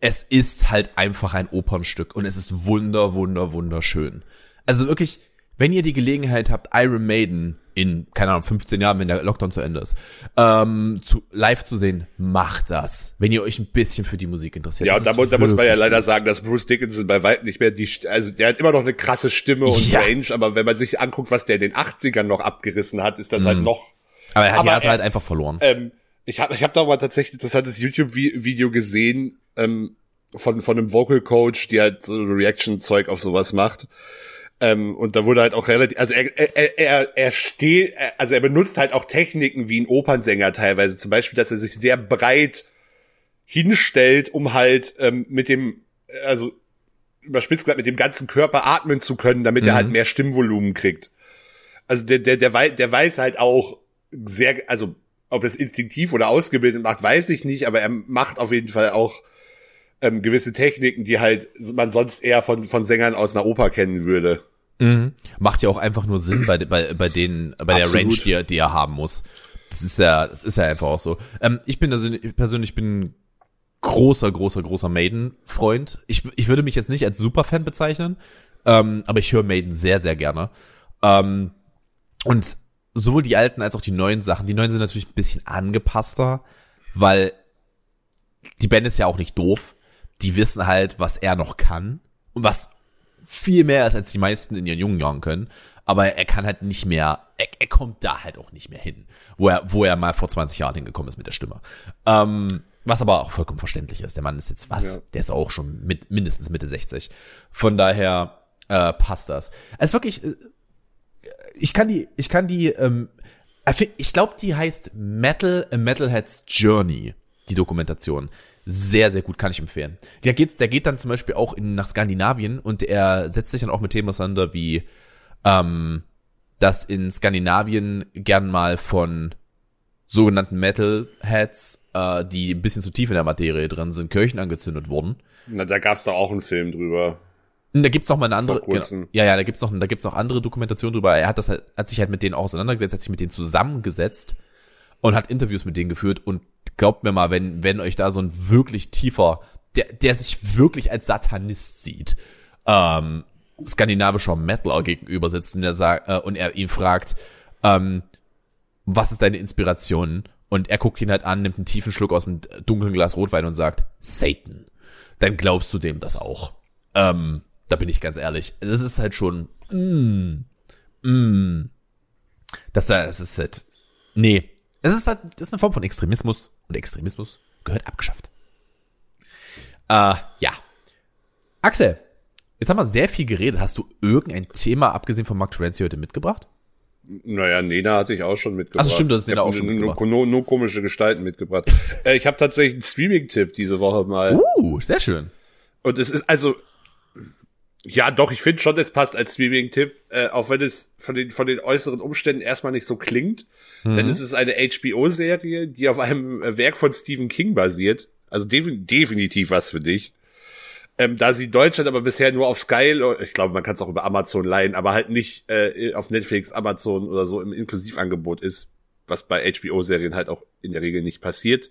Es ist halt einfach ein Opernstück und es ist wunder, wunder, wunderschön. Also wirklich, wenn ihr die Gelegenheit habt, Iron Maiden in, keine Ahnung, 15 Jahren, wenn der Lockdown zu Ende ist, ähm, zu, live zu sehen, macht das. Wenn ihr euch ein bisschen für die Musik interessiert. Ja, Das und da, da muss man ja leider sagen, dass Bruce Dickinson bei weitem nicht mehr die, also der hat immer noch eine krasse Stimme und Ja. Range, aber wenn man sich anguckt, was der in den 80ern noch abgerissen hat, ist das Mhm. halt noch, Aber er hat aber Härte er- halt einfach verloren. ähm, ich habe ich hab da mal tatsächlich interessantes YouTube-Video gesehen, ähm, von, von einem Vocal Coach, die halt so Reaction-Zeug auf sowas macht. Ähm, und da wurde halt auch relativ, also er, er, er, er steht, also er benutzt halt auch Techniken wie ein Opernsänger teilweise. Zum Beispiel, dass er sich sehr breit hinstellt, um halt ähm, mit dem, also überspitzt gesagt, mit dem ganzen Körper atmen zu können, damit er halt mehr Stimmvolumen kriegt. Also der, der, der, wei- der weiß halt auch sehr, also ob es instinktiv oder ausgebildet macht, weiß ich nicht, aber er macht auf jeden Fall auch ähm, gewisse Techniken, die halt man sonst eher von, von Sängern aus einer Oper kennen würde. Mhm. Macht ja auch einfach nur Sinn bei, bei, bei den, bei der Absolut. Range, die er, die er haben muss. Das ist ja, das ist ja einfach auch so. Ähm, ich bin also, ich persönlich bin großer, großer, großer Maiden-Freund. Ich, ich würde mich jetzt nicht als Superfan bezeichnen, ähm, aber ich höre Maiden sehr, sehr gerne. Ähm, und sowohl die alten als auch die neuen Sachen. Die neuen sind natürlich ein bisschen angepasster, weil die Band ist ja auch nicht doof. Die wissen halt, was er noch kann und was viel mehr ist, als die meisten in ihren jungen Jahren können. Aber er kann halt nicht mehr, er, er kommt da halt auch nicht mehr hin, wo er, wo er mal vor 20 Jahren hingekommen ist mit der Stimme. Ähm, was aber auch vollkommen verständlich ist. Der Mann ist jetzt was? Ja. Der ist auch schon mit mindestens Mitte 60. Von daher äh, passt das. Es ist wirklich, äh, ich kann die, ich kann die, ähm, ich glaube, die heißt Metal, a Metalhead's Journey, die Dokumentation. Sehr, sehr gut, kann ich empfehlen. Der geht, der geht dann zum Beispiel auch in, nach Skandinavien und er setzt sich dann auch mit Themen auseinander wie, ähm, dass in Skandinavien gern mal von sogenannten Metalheads, äh, die ein bisschen zu tief in der Materie drin sind, Kirchen angezündet wurden. Na, da gab's doch auch einen Film drüber. Da gibt's noch mal eine andere, genau, ja, ja, da gibt's noch, da gibt's noch andere Dokumentationen drüber. Er hat das halt, hat sich halt mit denen auch auseinandergesetzt, hat sich mit denen zusammengesetzt und hat Interviews mit denen geführt und glaubt mir mal, wenn, wenn euch da so ein wirklich tiefer, der, der sich wirklich als Satanist sieht, ähm, skandinavischer Metaler gegenüber sitzt und er sagt, äh, und er ihn fragt, ähm, was ist deine Inspiration? Und er guckt ihn halt an, nimmt einen tiefen Schluck aus einem dunklen Glas Rotwein und sagt, Satan. Dann glaubst du dem das auch. Ähm, da bin ich ganz ehrlich. Das ist halt schon, mm, mm, das, das ist halt, nee. Es ist halt, das ist eine Form von Extremismus und Extremismus gehört abgeschafft. Äh, ja. Axel, jetzt haben wir sehr viel geredet. Hast du irgendein Thema, abgesehen von Mark Terenzi, heute mitgebracht? Naja, Nena hatte ich auch schon mitgebracht. Ach so, stimmt, das ist Nena auch schon nur, mitgebracht. Nur, nur komische Gestalten mitgebracht. [LAUGHS] äh, ich habe tatsächlich einen Streaming-Tipp diese Woche mal. Uh, sehr schön. Und es ist also, ja doch, ich finde schon, es passt als Streaming-Tipp, äh, auch wenn es von den, von den äußeren Umständen erstmal nicht so klingt. Denn es ist eine HBO-Serie, die auf einem äh, Werk von Stephen King basiert. Also defin definitiv was für dich. Ähm, da sie Deutschland aber bisher nur auf Sky, ich glaube, man kann es auch über Amazon leihen, aber halt nicht äh, auf Netflix, Amazon oder so im Inklusivangebot ist, was bei HBO-Serien halt auch in der Regel nicht passiert.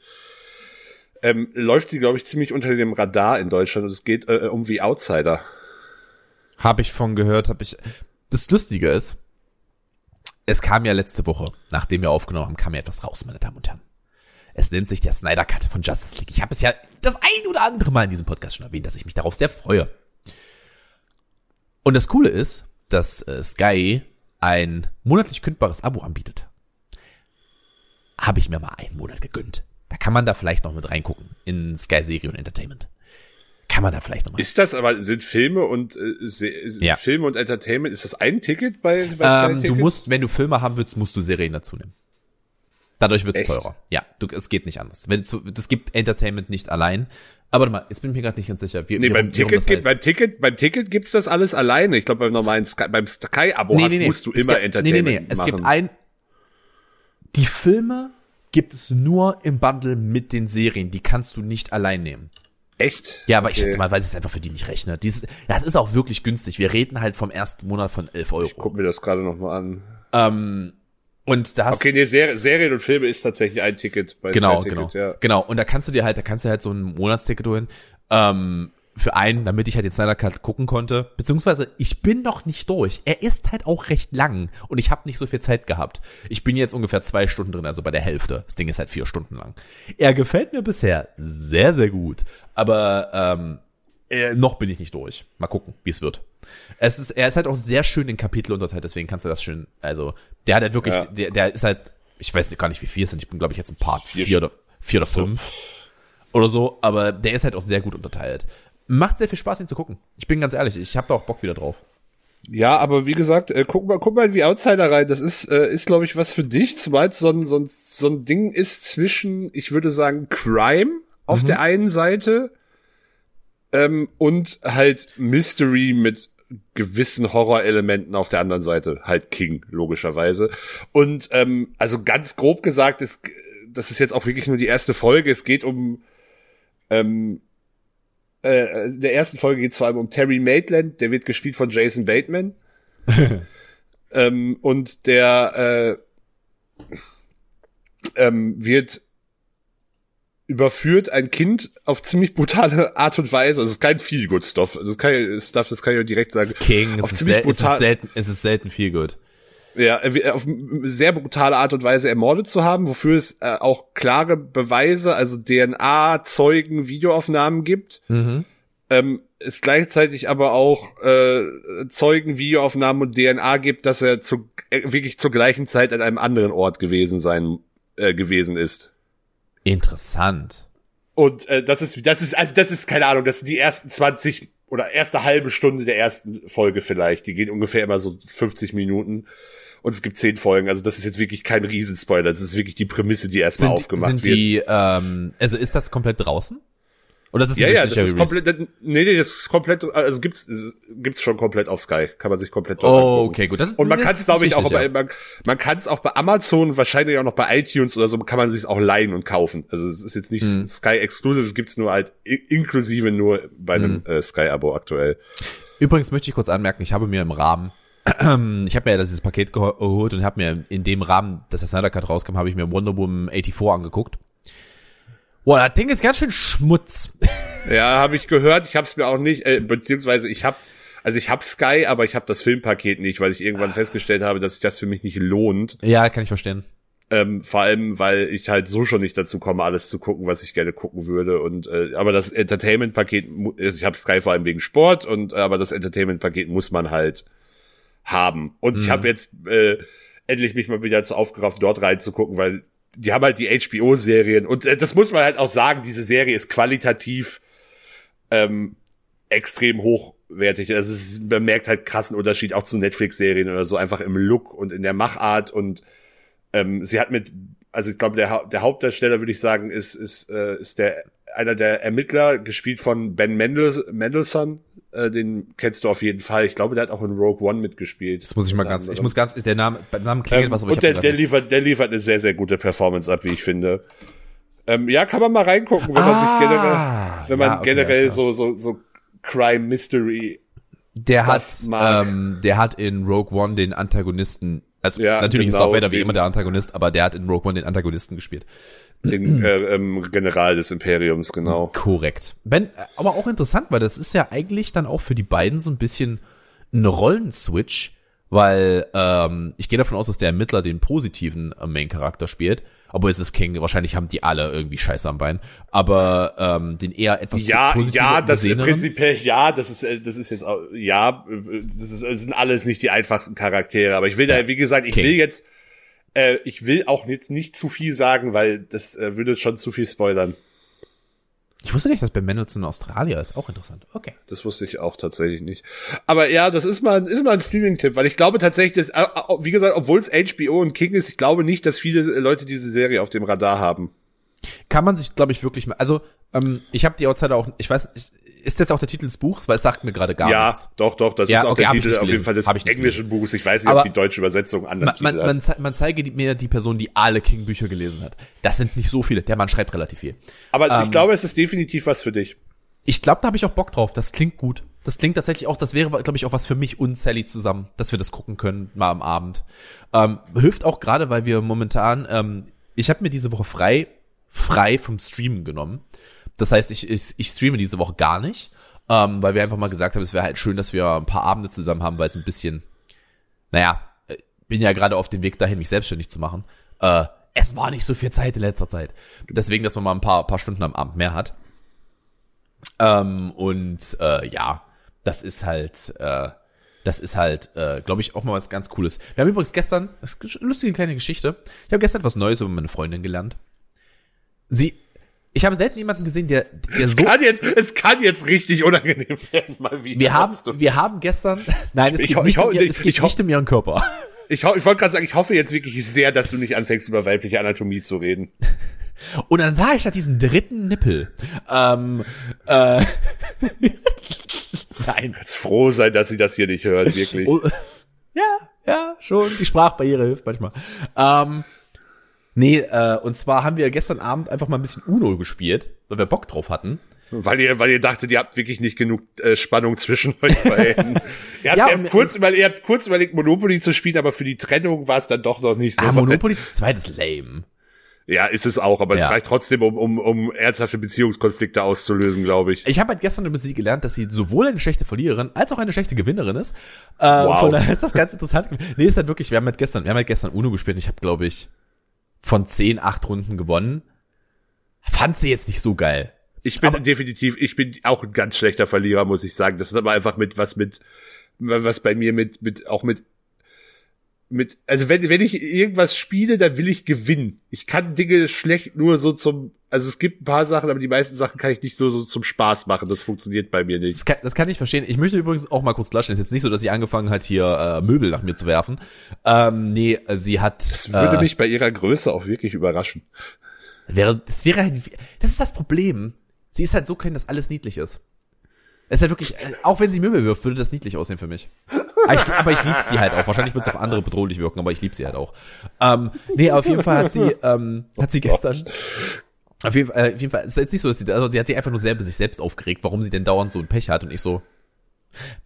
Ähm, läuft sie, glaube ich, ziemlich unter dem Radar in Deutschland und es geht äh, um wie Outsider. Habe ich von gehört, habe ich. Das Lustige ist, es kam ja letzte Woche, nachdem wir aufgenommen haben, kam ja etwas raus, meine Damen und Herren. Es nennt sich der Snyder Cut von Justice League. Ich habe es ja das ein oder andere Mal in diesem Podcast schon erwähnt, dass ich mich darauf sehr freue. Und das Coole ist, dass äh, Sky ein monatlich kündbares Abo anbietet. Habe ich mir mal einen Monat gegönnt. Da kann man da vielleicht noch mit reingucken in Sky Serie und Entertainment. Kann man da vielleicht noch mal. Ist das aber, sind Filme und, äh, Ja. Filme und Entertainment, ist das ein Ticket bei, bei Sky Ähm, du Ticket? musst, wenn du Filme haben willst, musst du Serien dazu nehmen. Dadurch wird's Echt? teurer. Ja, du, es geht nicht anders. Wenn du, das gibt Entertainment nicht allein. Aber warte mal, jetzt bin ich mir gerade nicht ganz sicher. Wie, Nee, wie, beim rum- wie Ticket, heißt. beim Ticket, beim Ticket gibt's das alles alleine. Ich glaube, beim normalen Sky, beim Sky-Abo hast- musst du Es immer gibt- Entertainment Nee, nee, nee. Es machen. gibt ein, die Filme gibt es nur im Bundle mit den Serien. Die kannst du nicht allein nehmen. Echt? Ja, aber ich Okay. schätze mal, weil es einfach für die nicht rechnet. Dieses, ja, es ist auch wirklich günstig. Wir reden halt vom ersten Monat von 11 Euro. Guck mir das gerade noch mal an. Ähm, und da hast Okay, nee, Ser Serien und Filme ist tatsächlich ein Ticket bei Genau, Sky genau. Ticket, ja. Genau. Und da kannst du dir halt, da kannst du halt so ein Monatsticket holen. Ähm, für einen, damit ich halt den Snyder Cut gucken konnte. Beziehungsweise, ich bin noch nicht durch. Er ist halt auch recht lang und ich habe nicht so viel Zeit gehabt. Ich bin jetzt ungefähr zwei Stunden drin, also bei der Hälfte. Das Ding ist halt vier Stunden lang. Er gefällt mir bisher sehr, sehr gut. Aber ähm, äh, noch bin ich nicht durch. Mal gucken, wie es wird. Es ist, er ist halt auch sehr schön in Kapitel unterteilt, deswegen kannst du das schön, also, der hat halt wirklich, Ja. der, der ist halt, ich weiß gar nicht, wie viel es sind. Ich bin, glaube ich, jetzt ein Part Vier vier, oder, vier oder fünf oder so, aber der ist halt auch sehr gut unterteilt. Macht sehr viel Spaß, ihn zu gucken. Ich bin ganz ehrlich, ich habe da auch Bock wieder drauf. Ja, aber wie gesagt, äh, guck mal, guck mal in die Outsider rein. Das ist, äh, ist glaube ich, was für dich, zumal so ein, so, ein, so ein Ding ist zwischen, ich würde sagen, Crime auf der einen Seite ähm, und halt Mystery mit gewissen Horrorelementen auf der anderen Seite. Halt King, logischerweise. Und ähm, also ganz grob gesagt, ist, das ist jetzt auch wirklich nur die erste Folge. Es geht um ähm, äh, in der ersten Folge geht es vor allem um Terry Maitland, der wird gespielt von Jason Bateman. [LAUGHS] ähm, und der äh, ähm, wird überführt ein Kind auf ziemlich brutale Art und Weise. Also es ist kein feel good Stuff. Also es ist kein Stuff, das kann ich ja direkt sagen. King, auf es ist, ziemlich sel es, ist brutal, selten, es ist selten viel gut. Ja, er wird auf sehr brutale Art und Weise ermordet zu haben, wofür es äh, auch klare Beweise, also DNA, Zeugen, Videoaufnahmen gibt. Ähm, es gleichzeitig aber auch äh, Zeugen, Videoaufnahmen und DNA gibt, dass er zu, äh, wirklich zur gleichen Zeit an einem anderen Ort gewesen sein äh, gewesen ist. Interessant. Und äh, das ist, das ist, also das ist keine Ahnung, das sind die ersten 20 oder erste halbe Stunde der ersten Folge vielleicht. Die gehen ungefähr immer so 50 Minuten. Und es gibt zehn Folgen. Also das ist jetzt wirklich kein Riesenspoiler. Das ist wirklich die Prämisse, die erstmal Sind, aufgemacht sind wird. die, ähm, also ist das komplett draußen? Oder ist das ja, ja, das ist komplett, nee, nee, das ist komplett, also gibt's, gibt's schon komplett auf Sky. Kann man sich komplett dort Oh, angucken. okay, gut. Das, ist- Und man kann es, glaube ich, auch wichtig, bei, ja. man, man kann es auch bei Amazon, wahrscheinlich auch noch bei iTunes oder so, kann man sich auch leihen und kaufen. Also es ist jetzt nicht Hm. Sky Exclusive, es gibt's nur halt inklusive nur bei einem Hm. äh, Sky-Abo aktuell. Übrigens möchte ich kurz anmerken, ich habe mir im Rahmen, [CLEARS THROAT] ich habe mir ja dieses Paket geho- geholt und habe mir in dem Rahmen, dass der Snyder Cut rauskam, habe ich mir Wonder Woman 84 angeguckt. Boah, das Ding ist ganz schön Schmutz. [LAUGHS] Ja, habe ich gehört. Ich habe es mir auch nicht, äh, beziehungsweise ich habe, also ich habe Sky, aber ich habe das Filmpaket nicht, weil ich irgendwann Ah. festgestellt habe, dass sich das für mich nicht lohnt. ja, kann ich verstehen. Ähm, vor allem, weil ich halt so schon nicht dazu komme, alles zu gucken, was ich gerne gucken würde. Und äh, aber das Entertainment-Paket, also ich habe Sky vor allem wegen Sport und äh, aber das Entertainment-Paket muss man halt haben. Und ich habe jetzt äh, endlich mich mal wieder dazu aufgerafft, dort reinzugucken, weil die haben halt die HBO-Serien und äh, das muss man halt auch sagen, diese Serie ist qualitativ ähm, extrem hochwertig. Also es ist, man merkt halt krassen Unterschied auch zu Netflix-Serien oder so, einfach im Look und in der Machart und ähm, sie hat mit, also ich glaube, der, Hau- der Hauptdarsteller, würde ich sagen, ist, ist, äh, ist der einer der Ermittler, gespielt von Ben Mendels, Mendelssohn. Äh, den kennst du auf jeden Fall. Ich glaube, der hat auch in Rogue One mitgespielt. Das muss ich mal ganz, ich muss ganz, der Name, beim Namen klingelt Ähm, was, aber ich und der, der liefert, der liefert eine sehr, sehr gute Performance ab, wie ich finde. Ähm, ja, kann man mal reingucken, wenn man Ah, sich generell, wenn man ja, okay, generell so, so, so Crime Mystery der hat, Stuff mag. ähm, der hat in Rogue One den Antagonisten, also Ja, natürlich ist genau, auch Vader wie immer der Antagonist, aber der hat in Rogue One den Antagonisten gespielt. den [CLEARS THROAT] äh, ähm, General des Imperiums, genau. Korrekt. Ben, aber auch interessant, weil das ist ja eigentlich dann auch für die beiden so ein bisschen ein Rollenswitch, weil ähm, ich gehe davon aus, dass der Ermittler den positiven äh, Main-Charakter spielt Obwohl es ist King, wahrscheinlich haben die alle irgendwie Scheiße am Bein. Aber ähm, den eher etwas Ja, ja, das geseheneren- prinzipiell, ja, das ist, äh, das ist jetzt auch, ja, äh, das ist, das sind alles nicht die einfachsten Charaktere, aber ich will da, wie gesagt, ich King. will jetzt, äh, ich will auch jetzt nicht zu viel sagen, weil das äh, würde schon zu viel spoilern. Ich wusste nicht, dass Ben Mendelsohn Australier ist. Auch interessant. Okay. Das wusste ich auch tatsächlich nicht. Aber ja, das ist mal, ist mal ein Streaming-Tipp, weil ich glaube tatsächlich, dass, äh, äh, wie gesagt, obwohl es HBO und King ist, ich glaube nicht, dass viele Leute diese Serie auf dem Radar haben. Kann man sich, glaube ich, wirklich mal. Also, ähm, ich habe die Outsider auch, ich weiß, ich, ist das auch der Titel des Buchs? Weil es sagt mir gerade gar ja, nichts. doch, doch, das Ja, ist auch okay, der Titel auf jeden. Fall des englischen Buchs. Ich weiß nicht, Aber ob die deutsche Übersetzung anders Man, man, man, zei- man zeige mir die Person, die alle King-Bücher gelesen hat. Das sind nicht so viele. Der Mann schreibt relativ viel. Aber ähm, ich glaube, es ist definitiv was für dich. Ich glaube, da habe ich auch Bock drauf. Das klingt gut. Das klingt tatsächlich auch, das wäre, glaube ich, auch was für mich und Sally zusammen, dass wir das gucken können, mal am Abend. Ähm, hilft auch gerade, weil wir momentan, ähm, ich habe mir diese Woche frei, frei vom Streamen genommen. Das heißt, ich, ich, ich streame diese Woche gar nicht, ähm, weil wir einfach mal gesagt haben, es wäre halt schön, dass wir ein paar Abende zusammen haben, weil es ein bisschen, naja, äh, bin ja gerade auf dem Weg dahin, mich selbstständig zu machen. Äh, es war nicht so viel Zeit in letzter Zeit. Deswegen, dass man mal ein paar, paar Stunden am Abend mehr hat. Ähm, und äh, ja, das ist halt, äh, das ist halt, äh, glaube ich, auch mal was ganz Cooles. Wir haben übrigens gestern, das ist eine lustige kleine Geschichte, ich habe gestern was Neues über meine Freundin gelernt. Sie, ich habe selten jemanden gesehen, der, der so, Kann jetzt, es kann jetzt richtig unangenehm werden, mal wieder. wir haben, wir haben gestern, [LAUGHS] nein, es Ich geht, ho- nicht, ich um, ihr, es ich geht nicht um ihren Körper. [LAUGHS] Ich, ich wollte gerade sagen, ich hoffe jetzt wirklich sehr, dass du nicht anfängst, über weibliche Anatomie zu reden. [LAUGHS] Und dann sah ich da diesen dritten Nippel. Ähm, äh, nein. Jetzt froh sein, dass sie das hier nicht hört, wirklich. Ja, ja, schon. Die Sprachbarriere hilft manchmal. Ähm, nee, äh, und zwar haben wir gestern Abend einfach mal ein bisschen Uno gespielt, weil wir Bock drauf hatten. Weil ihr, weil ihr dachtet, ihr habt wirklich nicht genug äh, Spannung zwischen [LAUGHS] euch beiden. ihr, habt, Ja, ihr, habt kurz über, ihr habt kurz überlegt, Monopoly zu spielen, aber für die Trennung war es dann doch noch nicht so. Ah. Monopoly zu zweit ist lame. Ja, ist es auch, aber Ja. es reicht trotzdem, um, um, um ernsthafte Beziehungskonflikte auszulösen, glaube ich. Ich habe halt gestern über sie gelernt, dass sie sowohl eine schlechte Verliererin als auch eine schlechte Gewinnerin ist. Äh, Wow. Von daher ist das ganz interessant. Nee, ist halt wirklich, wir haben halt gestern, wir haben halt gestern Uno gespielt und ich habe, glaube ich, von 10, 8 Runden gewonnen. Fand sie jetzt nicht so geil. Ich bin definitiv, ich bin auch ein ganz schlechter Verlierer, muss ich sagen. Das ist aber einfach mit was mit, was bei mir mit, mit, auch mit, mit, also wenn, wenn ich irgendwas spiele, dann will ich gewinnen. Ich kann Dinge schlecht nur so zum, also es gibt ein paar Sachen, aber die meisten Sachen kann ich nicht so, so zum Spaß machen. Das funktioniert bei mir nicht. Das kann, das kann ich verstehen. Ich möchte übrigens auch mal kurz klatschen. Es ist jetzt nicht so, dass sie angefangen hat, hier äh, Möbel nach mir zu werfen. Ähm, nee, sie hat. Das würde äh, mich bei ihrer Größe auch wirklich überraschen. Wäre, das wäre halt, das ist das Problem. Sie ist halt so klein, dass alles niedlich ist. Es ist halt wirklich, äh, auch wenn sie Möbel wirft, würde das niedlich aussehen für mich. Aber ich, aber ich liebe sie halt auch. Wahrscheinlich wird es auf andere bedrohlich wirken, aber ich liebe sie halt auch. Ähm, nee, auf jeden Fall hat sie, ähm, hat sie gestern, auf jeden, Fall, äh, auf jeden Fall, es ist jetzt nicht so, dass sie, also sie hat sich einfach nur selber sich selbst aufgeregt, warum sie denn dauernd so ein Pech hat und ich so,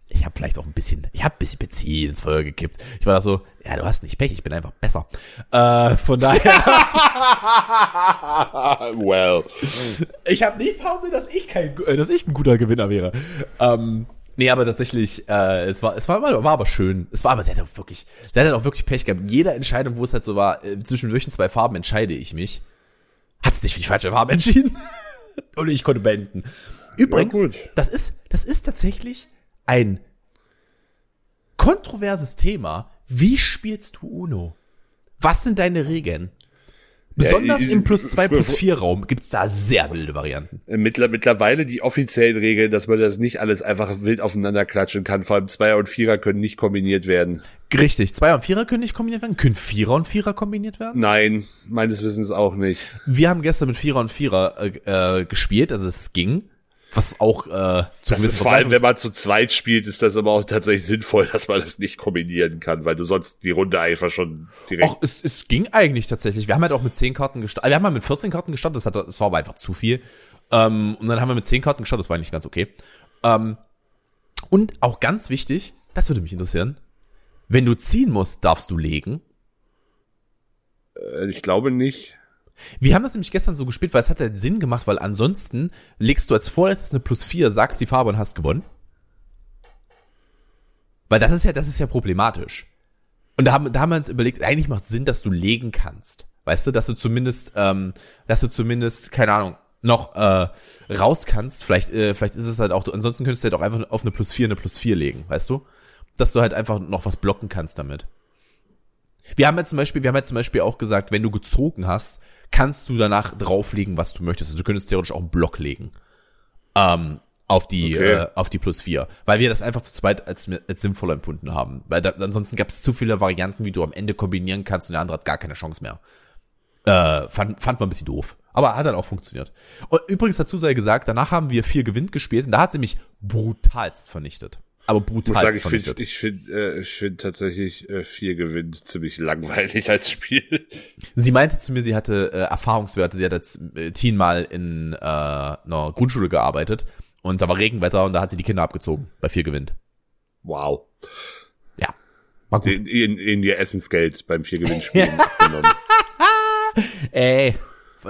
ich habe vielleicht auch ein bisschen, ich habe ein bisschen Benzin ins Feuer gekippt. Ich war da so, ja, du hast nicht Pech, ich bin einfach besser. Äh, von daher, [LAUGHS] well. ich habe nicht behauptet, dass ich kein, äh, dass ich ein guter Gewinner wäre. Ähm, nee, aber tatsächlich, äh, es war, es war, war aber schön. Es war aber, sie hat auch wirklich, sie hat halt auch wirklich Pech gehabt. Jede Entscheidung, wo es halt so war, äh, zwischen welchen zwei Farben entscheide ich mich, hat es nicht für die falsche Farbe entschieden. [LAUGHS] Und ich konnte beenden. Übrigens, Ja, das ist, das ist tatsächlich ein kontroverses Thema. Wie spielst du Uno? Was sind deine Regeln? Besonders ich- im plus zwei früher- plus vier Raum gibt's da sehr wilde Varianten. Mittler, mittlerweile die offiziellen Regeln, dass man das nicht alles einfach wild aufeinander klatschen kann. Vor allem Zweier und Vierer können nicht kombiniert werden. Richtig, Zweier und Vierer können nicht kombiniert werden. Können Vierer und Vierer kombiniert werden? Nein, meines Wissens auch nicht. Wir haben gestern mit Vierer und Vierer äh, äh, gespielt, also es ging. Was auch äh, zu Das ist vor allem, wenn man zu zweit spielt, ist das aber auch tatsächlich sinnvoll, dass man das nicht kombinieren kann, weil du sonst die Runde einfach schon direkt. Och, es, es ging eigentlich tatsächlich. Wir haben halt auch mit 10 Karten gestartet. Wir haben mal mit 14 Karten gestartet, das, hat, das war aber einfach zu viel. Ähm, und dann haben wir mit 10 Karten gestartet, das war eigentlich ganz okay. Ähm, und auch ganz wichtig, das würde mich interessieren, wenn du ziehen musst, darfst du legen. Äh, ich glaube nicht. Wir haben das nämlich gestern so gespielt, weil es hat halt Sinn gemacht, weil ansonsten legst du als vorletztes eine plus 4, sagst die Farbe und hast gewonnen. Weil das ist ja, das ist ja problematisch. Und da haben, da haben wir uns überlegt, eigentlich macht Sinn, dass du legen kannst. Weißt du, dass du zumindest, ähm, dass du zumindest, keine Ahnung, noch äh, raus kannst. Vielleicht, äh, vielleicht ist es halt auch, ansonsten könntest du halt auch einfach auf eine plus vier, eine plus vier legen, weißt du? Dass du halt einfach noch was blocken kannst damit. Wir haben ja zum Beispiel, wir haben ja zum Beispiel auch gesagt, wenn du gezogen hast, kannst du danach drauflegen, was du möchtest. Also du könntest theoretisch auch einen Block legen. Ähm, auf die, Okay. äh, auf die plus vier. Weil wir das einfach zu zweit als, als sinnvoll empfunden haben. Weil da, ansonsten gab es zu viele Varianten, wie du am Ende kombinieren kannst und der andere hat gar keine Chance mehr. Äh, fand, fand man ein bisschen doof. Aber hat dann auch funktioniert. Und übrigens dazu sei gesagt, danach haben wir vier Gewinn gespielt und da hat sie mich brutalst vernichtet. Aber Ich muss sagen, ich finde ich find, äh, ich find tatsächlich äh, vier gewinnt ziemlich langweilig als Spiel. Sie meinte zu mir, sie hatte äh, Erfahrungswerte. Sie hat als äh, Teen mal in äh, einer Grundschule gearbeitet und da war Regenwetter und da hat sie die Kinder abgezogen bei vier gewinnt. Wow. Ja, war gut. In, in, in ihr Essensgeld beim vier Gewinnspielen [LAUGHS] abgenommen. [LAUGHS] Ey,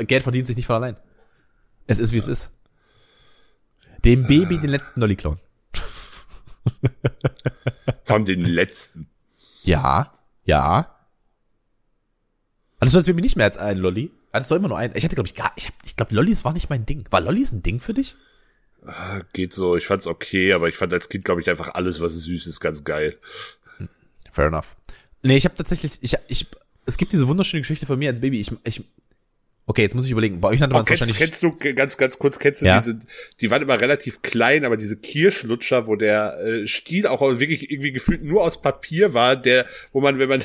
Geld verdient sich nicht von allein. Es ist wie es ist. Dem Baby den letzten Lolli klauen. [LAUGHS] Von den letzten. Ja, ja. Hattest du als Baby nicht mehr als einen Lolli? Hattest du immer nur einen? Ich hatte glaube ich gar, ich, hab- ich glaube Lollis war nicht mein Ding. War Lollis ein Ding für dich? Ah, Geht so, ich fand's okay, aber ich fand als Kind, glaube ich, einfach alles, was süß ist, ganz geil. Fair enough. Nee, ich habe tatsächlich, ich, ich, es gibt diese wunderschöne Geschichte von mir als Baby. Ich, ich, okay, jetzt muss ich überlegen. Bei euch nannte Oh, man es kennst, wahrscheinlich. kennst du, ganz, ganz kurz, kennst du Ja. diese, die waren immer relativ klein, aber diese Kirschlutscher, wo der äh, Stiel auch wirklich irgendwie gefühlt nur aus Papier war, der, wo man, wenn man,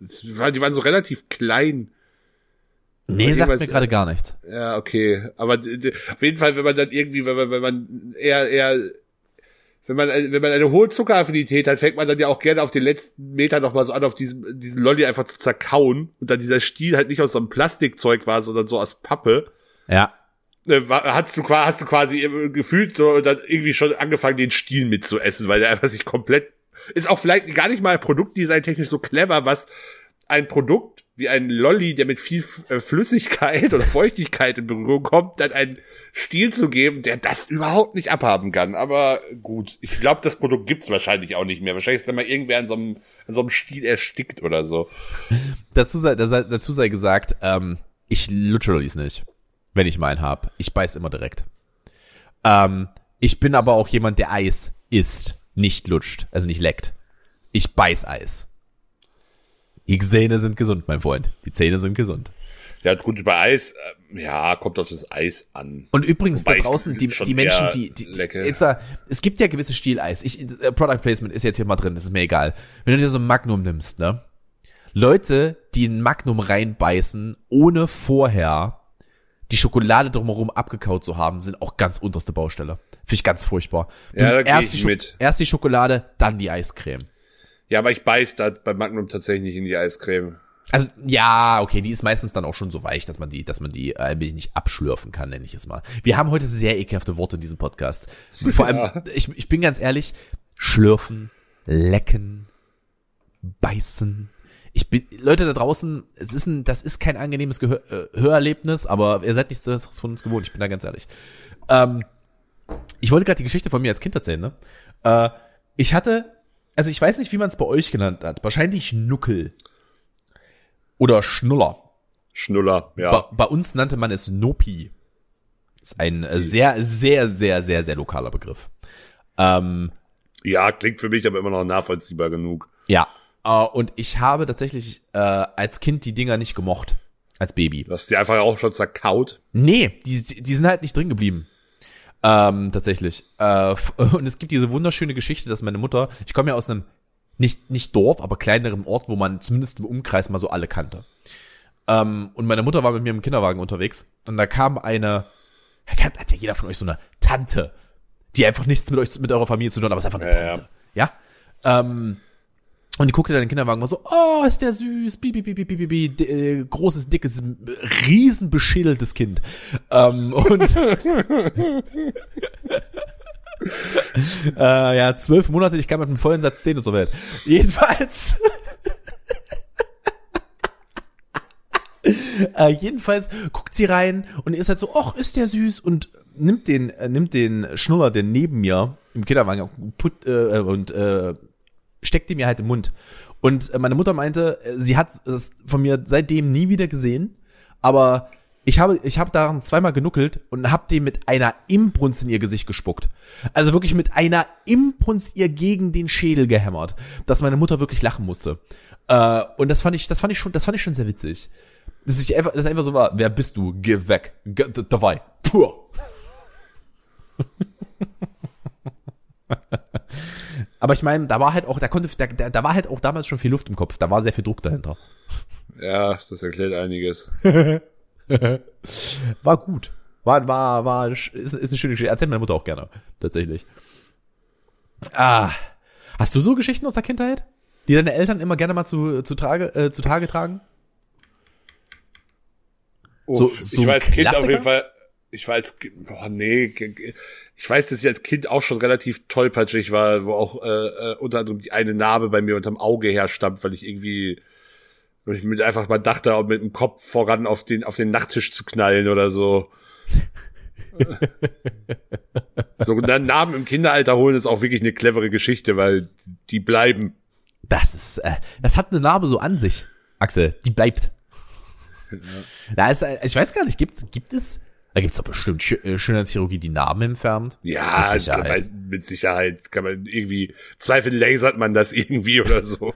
war, [LAUGHS] die waren so relativ klein. nee, sagt mir gerade gar nichts. Ja, okay. Aber auf jeden Fall, wenn man dann irgendwie, wenn man, wenn man eher, eher, wenn man, wenn man eine hohe Zuckeraffinität hat, fängt man dann ja auch gerne auf den letzten Meter noch mal so an, auf diesem, diesen Lolli einfach zu zerkauen und dann dieser Stiel halt nicht aus so einem Plastikzeug war, sondern so aus Pappe. Ja. Ne, hast du, hast du quasi im- gefühlt so dann irgendwie schon angefangen, den Stiel mitzuessen, weil der einfach sich komplett, ist auch vielleicht gar nicht mal produktdesigntechnisch so clever, was ein Produkt wie ein Lolli, der mit viel äh, Flüssigkeit [LAUGHS] oder Feuchtigkeit in Berührung kommt, dann einen Stiel zu geben, der das überhaupt nicht abhaben kann. Aber gut, ich glaube, das Produkt gibt's wahrscheinlich auch nicht mehr. Wahrscheinlich ist dann mal irgendwer an so einem, an so einem Stiel erstickt oder so. Dazu sei, da sei, dazu sei gesagt, ähm, ich lutsche Lollis nicht, wenn ich meinen hab. Ich beiß immer direkt. Ähm, ich bin aber auch jemand, der Eis isst, nicht lutscht, also nicht leckt. Ich beiß Eis. Die Zähne sind gesund, mein Freund. Die Zähne sind gesund. Ja, gut, bei Eis, äh, ja, kommt auf das Eis an. Und übrigens Wobei da draußen, die, die Menschen, die, die, die jetzt, äh, es gibt ja gewisse Stieleis. Ich, äh, Product Placement ist jetzt hier mal drin, das ist mir egal. Wenn du dir so ein Magnum nimmst, ne? Leute, die ein Magnum reinbeißen, ohne vorher die Schokolade drumherum abgekaut zu haben, sind auch ganz unterste Baustelle. Finde ich ganz furchtbar. Du, Ja, erst, die mit. erst die Schokolade, dann die Eiscreme. Ja, aber ich beiß da bei Magnum tatsächlich nicht in die Eiscreme. Also ja, okay, die ist meistens dann auch schon so weich, dass man die, dass man die ein bisschen nicht abschlürfen kann, nenne ich es mal. Wir haben heute sehr ekelhafte Worte in diesem Podcast. Vor allem, [LAUGHS] ich, ich bin ganz ehrlich, schlürfen, lecken, beißen. Ich bin, Leute da draußen, es ist ein, das ist kein angenehmes Gehör, äh, Hörerlebnis, aber ihr seid nichts Besseres von uns gewohnt, ich bin da ganz ehrlich. Ähm, ich wollte gerade die Geschichte von mir als Kind erzählen, ne? Äh, ich hatte, also ich weiß nicht, wie man es bei euch genannt hat, wahrscheinlich Nuckel. Oder Schnuller. Schnuller, ja. Bei, bei uns nannte man es Nopi. Ist ein äh, sehr, sehr, sehr, sehr, sehr lokaler Begriff. Ähm, ja, klingt für mich aber immer noch nachvollziehbar genug. ja. Äh, und ich habe tatsächlich äh, als Kind die Dinger nicht gemocht. Als Baby. Du hast die einfach auch schon zerkaut. Nee, die, die sind halt nicht drin geblieben. Ähm, tatsächlich. Äh, [LAUGHS] und es gibt diese wunderschöne Geschichte, dass meine Mutter, ich komme ja aus einem nicht, nicht Dorf, aber kleinerem Ort, wo man zumindest im Umkreis mal so alle kannte. Ähm, und meine Mutter war mit mir im Kinderwagen unterwegs und da kam eine, ja, hat ja jeder von euch so eine Tante, die einfach nichts mit euch, mit eurer Familie zu tun hat, aber es ist einfach eine Ja, ja. Tante. Ja. Ähm, und die guckte dann in den Kinderwagen und war so, oh, ist der süß, bi, bi, bi, bi, bi, bi, äh, großes, dickes, riesen beschädeltes Kind. Ähm, und [LAUGHS] [LAUGHS] [LAUGHS] äh, ja, zwölf Monate, ich kam mit einem vollen Satz Zähne zur Welt. Jedenfalls. [LAUGHS] äh, jedenfalls guckt sie rein und ist halt so, ach, ist der süß und nimmt den, äh, nimmt den Schnuller, der neben mir im Kinderwagen put, äh, und äh, steckt die mir halt im Mund. Und äh, meine Mutter meinte, äh, sie hat es von mir seitdem nie wieder gesehen, aber ich habe, ich habe daran zweimal genuckelt und habe dem mit einer Imbrunst in ihr Gesicht gespuckt. Also wirklich mit einer Imbrunst ihr gegen den Schädel gehämmert, dass meine Mutter wirklich lachen musste. Äh, und das fand ich, das fand ich schon, das fand ich schon sehr witzig. Dass ich einfach, das einfach so war, wer bist du? Geh weg. Geh, dabei. Puh. [LAUGHS] Aber ich meine, da war halt auch, da konnte, da, da war halt auch damals schon viel Luft im Kopf. Da war sehr viel Druck dahinter. Ja, das erklärt einiges. [LAUGHS] [LAUGHS] war gut. War, war, war, ist, ist eine schöne Geschichte. Erzählt meine Mutter auch gerne. Tatsächlich. Ah. Hast du so Geschichten aus der Kindheit? Die deine Eltern immer gerne mal zu, zu, Trage, äh, zu Tage tragen? Uff, so, so ich war als Kind auf jeden Fall, ich war als, boah, nee, ich weiß, dass ich als Kind auch schon relativ tollpatschig war, wo auch äh, äh, unter anderem die eine Narbe bei mir unterm Auge herstammt, weil ich irgendwie weil ich mir einfach mal dachte, auch mit dem Kopf voran auf den auf den Nachttisch zu knallen oder so. [LAUGHS] so Namen im Kinderalter holen ist auch wirklich eine clevere Geschichte, weil die bleiben. Das ist, äh, das hat eine Narbe so an sich, Axel. Die bleibt. Ja. Da ist, äh, ich weiß gar nicht, gibt's, gibt es da gibt's doch bestimmt Sch äh, Schönheitschirurgie, die Narben entfernt. Ja, mit Sicherheit. Weiß, mit Sicherheit kann man irgendwie, Zweifel lasert man das [LAUGHS] irgendwie oder so.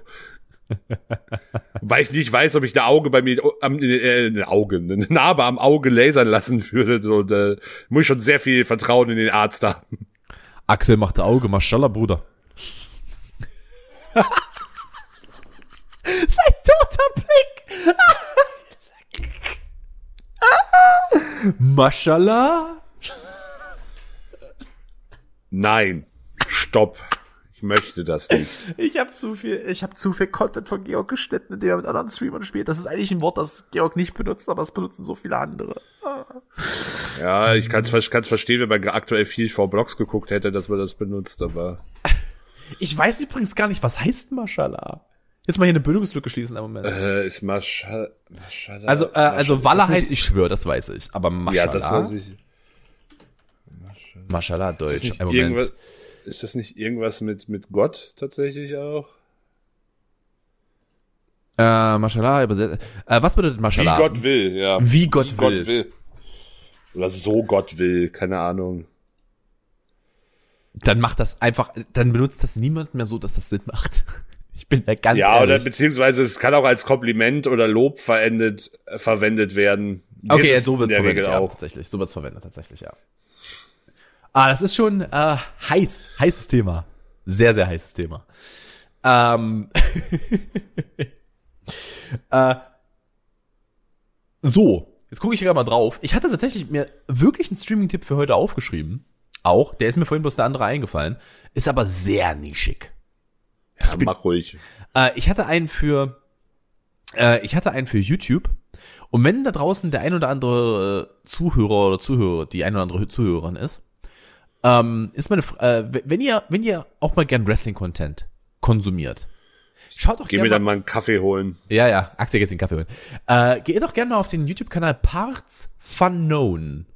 [LAUGHS] Weil ich nicht weiß, ob ich eine Auge bei mir, am, äh, eine Auge, eine Narbe am Auge lasern lassen würde. So, da muss ich schon sehr viel Vertrauen in den Arzt haben. Axel macht Auge, Maschallah, Bruder. [LAUGHS] Sein toter Blick. [LAUGHS] Maschallah? Nein. Stopp. Ich möchte das nicht. [LAUGHS] Ich habe zu viel, ich habe zu viel Content von Georg geschnitten, indem er mit anderen Streamern spielt. Das ist eigentlich ein Wort, das Georg nicht benutzt, aber es benutzen so viele andere. Ja, ich kann es kann's verstehen, wenn man aktuell viel vor Blogs geguckt hätte, dass man das benutzt, aber. [LAUGHS] Ich weiß übrigens gar nicht, was heißt Mashallah. Jetzt mal hier eine Bildungslücke schließen im Moment. Äh, ist Mashallah. Also, äh, also Walla heißt, ich schwöre, das weiß ich. Aber Mashallah. Ja, das weiß ich. Mashallah, Deutsch. Das, Moment. Ist das nicht irgendwas mit, mit Gott tatsächlich auch? Äh, Mashallah, äh, was bedeutet Mashallah? Wie Gott will, ja. Wie Gott, Wie will. Gott will. Oder so Gott will, keine Ahnung. Dann macht das einfach, dann benutzt das niemand mehr so, dass das Sinn macht. [LAUGHS] Ich bin da ganz Ja, ehrlich. oder beziehungsweise es kann auch als Kompliment oder Lob verendet, äh, verwendet werden. Okay, ja, so wird's verwendet, ja, auch. tatsächlich. So wird's verwendet, tatsächlich, ja. Ah, das ist schon äh, heiß, heißes Thema. Sehr, sehr heißes Thema. Ähm, [LAUGHS] äh, so, jetzt gucke ich gerade mal drauf. Ich hatte tatsächlich mir wirklich einen Streaming-Tipp für heute aufgeschrieben. Auch, der ist mir vorhin bloß der andere eingefallen. Ist aber sehr nischig. Ja, bin, mach ruhig. Äh, ich hatte einen für, äh, ich hatte einen für YouTube. Und wenn da draußen der ein oder andere äh, Zuhörer oder Zuhörer, die ein oder andere Zuhörerin ist, ähm, ist meine, äh, wenn ihr, wenn ihr auch mal gern Wrestling-Content konsumiert, schaut doch gerne. Geh mir dann mal einen Kaffee holen. Ja, ja, Axel jetzt den Kaffee holen. Äh, geht doch gerne mal auf den YouTube-Kanal Parts Unknown.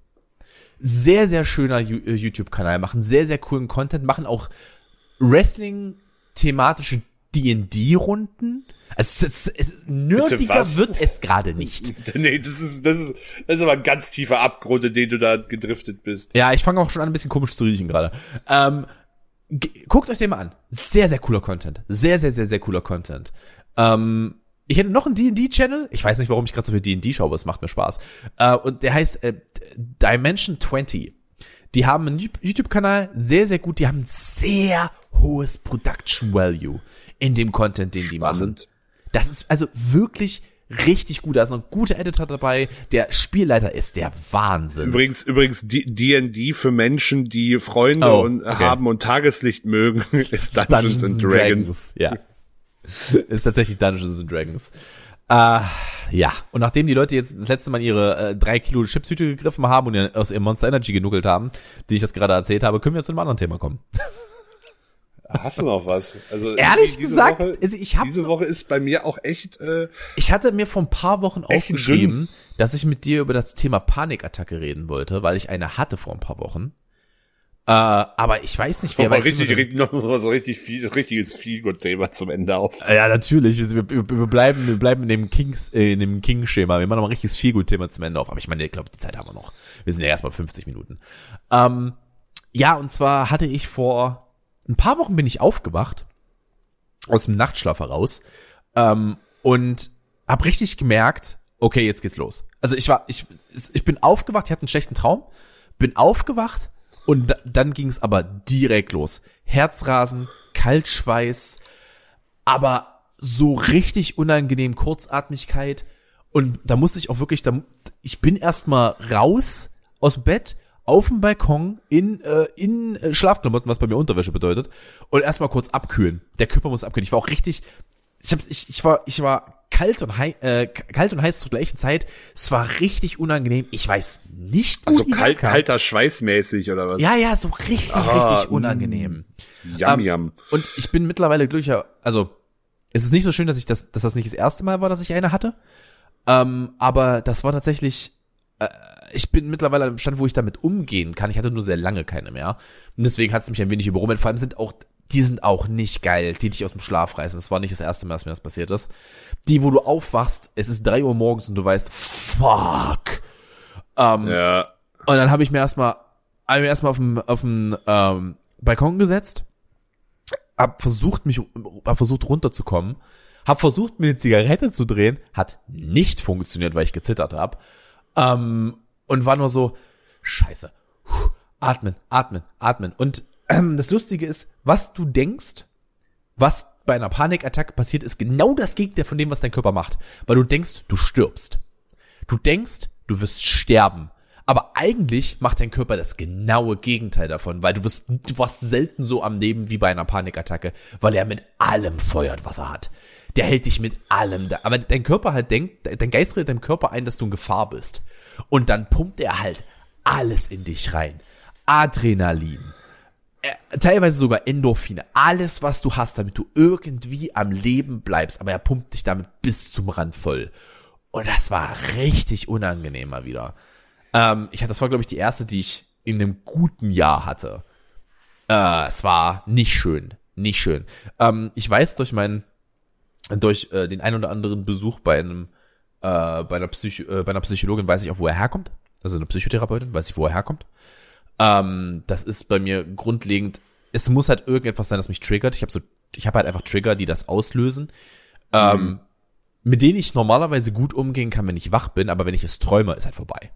Sehr, sehr schöner äh, YouTube-Kanal, machen sehr, sehr coolen Content, machen auch Wrestling thematische D&D-Runden. Also, es, es, nerdiger wird es gerade nicht. [LAUGHS] Nee, das ist, das ist, das ist aber ein ganz tiefer Abgrund, in den du da gedriftet bist. Ja, ich fange auch schon an, ein bisschen komisch zu riechen gerade. Ähm, guckt euch den mal an. Sehr, sehr cooler Content. Sehr, sehr, sehr, sehr cooler Content. Ähm, ich hätte noch einen D&D-Channel. Ich weiß nicht, warum ich gerade so viel D&D schaue, aber es macht mir Spaß. Äh, und der heißt äh, Dimension 20. Die haben einen YouTube-Kanal, sehr, sehr gut. Die haben sehr hohes Production Value in dem Content, den die machen. Das ist also wirklich richtig gut. Da ist ein guter Editor dabei. Der Spielleiter ist der Wahnsinn. Übrigens, übrigens D&D für Menschen, die Freunde oh, und, okay. haben und Tageslicht mögen, [LAUGHS] ist Dungeons, Dungeons and Dragons. Dragons. Ja. [LAUGHS] ist tatsächlich Dungeons and Dragons. Äh, ja, und nachdem die Leute jetzt das letzte Mal ihre äh, drei Kilo Chipshüte gegriffen haben und aus ihrem Monster Energy genuckelt haben, die ich das gerade erzählt habe, können wir zu einem anderen Thema kommen. [LAUGHS] Hast du noch was? Also ehrlich gesagt, Woche, also ich hab, diese Woche ist bei mir auch echt. Äh, ich hatte mir vor ein paar Wochen aufgeschrieben, dass ich mit dir über das Thema Panikattacke reden wollte, weil ich eine hatte vor ein paar Wochen. Äh, aber ich weiß nicht, wer aber richtig, richtig, noch so richtig viel, richtiges Feelgood-Thema zum Ende auf. Ja, natürlich. Wir, wir, wir bleiben, wir bleiben in dem Kings, äh, in dem King-Schema. Wir machen noch ein richtiges Feelgood-Thema zum Ende auf. Aber ich meine, ich glaube, die Zeit haben wir noch. Wir sind ja erst mal 50 Minuten. Ähm, ja, und zwar hatte ich vor ein paar Wochen bin ich aufgewacht aus dem Nachtschlaf heraus ähm, und habe richtig gemerkt, okay, jetzt geht's los. Also ich war, ich, ich bin aufgewacht, ich hatte einen schlechten Traum, bin aufgewacht und dann ging es aber direkt los. Herzrasen, Kaltschweiß, aber so richtig unangenehm Kurzatmigkeit. Und da musste ich auch wirklich, da, ich bin erstmal raus aus dem Bett, auf dem Balkon in, äh, in äh, Schlafklamotten, was bei mir Unterwäsche bedeutet, und erstmal kurz abkühlen. Der Körper muss abkühlen. Ich war auch richtig, ich, hab, ich, ich war, ich war kalt und, hei äh, kalt und heiß zur gleichen Zeit. Es war richtig unangenehm. Ich weiß nicht, Also kalt, kalter Schweißmäßig oder was? Ja, ja, so richtig, ah, richtig unangenehm. Yum, ähm, yum. Und ich bin mittlerweile glücklicher, also es ist nicht so schön, dass ich das, dass das nicht das erste Mal war, dass ich eine hatte. Ähm, aber das war tatsächlich, äh, ich bin mittlerweile am Stand, wo ich damit umgehen kann. Ich hatte nur sehr lange keine mehr. Und deswegen hat es mich ein wenig überrumpelt. Vor allem sind auch die sind auch nicht geil, die dich aus dem Schlaf reißen. Das war nicht das erste Mal, dass mir das passiert ist. Die, wo du aufwachst, es ist drei Uhr morgens und du weißt, fuck. Ähm, ja. Und dann habe ich mir erstmal, hab mir erstmal auf dem, auf dem ähm, Balkon gesetzt, hab versucht mich, hab versucht runterzukommen, hab versucht mir eine Zigarette zu drehen, hat nicht funktioniert, weil ich gezittert hab. Ähm, und war nur so, scheiße, atmen, atmen, atmen. Und ähm, das Lustige ist, was du denkst, was bei einer Panikattacke passiert, ist genau das Gegenteil von dem, was dein Körper macht. Weil du denkst, du stirbst. Du denkst, du wirst sterben. Aber eigentlich macht dein Körper das genaue Gegenteil davon, weil du wirst, du warst selten so am Leben wie bei einer Panikattacke, weil er mit allem feuert, was er hat. Der hält dich mit allem da. Aber dein Körper halt denkt, dein Geist redet deinem Körper ein, dass du in Gefahr bist. Und dann pumpt er halt alles in dich rein. Adrenalin, äh, teilweise sogar Endorphine, alles, was du hast, damit du irgendwie am Leben bleibst, aber er pumpt dich damit bis zum Rand voll. Und das war richtig unangenehm mal wieder. Ähm, ich hatte, das war, glaube ich, die erste, die ich in einem guten Jahr hatte. Äh, es war nicht schön. Nicht schön. Ähm, ich weiß durch meinen, durch äh, den ein oder anderen Besuch bei einem, äh, bei einer, Psycho äh, bei einer Psychologin weiß ich auch, wo er herkommt. Also eine Psychotherapeutin, weiß ich, wo er herkommt. Ähm, das ist bei mir grundlegend, es muss halt irgendetwas sein, das mich triggert. Ich habe so, ich habe halt einfach Trigger, die das auslösen. Ähm, mhm. Ähm, mit denen ich normalerweise gut umgehen kann, wenn ich wach bin, aber wenn ich es träume, ist halt vorbei.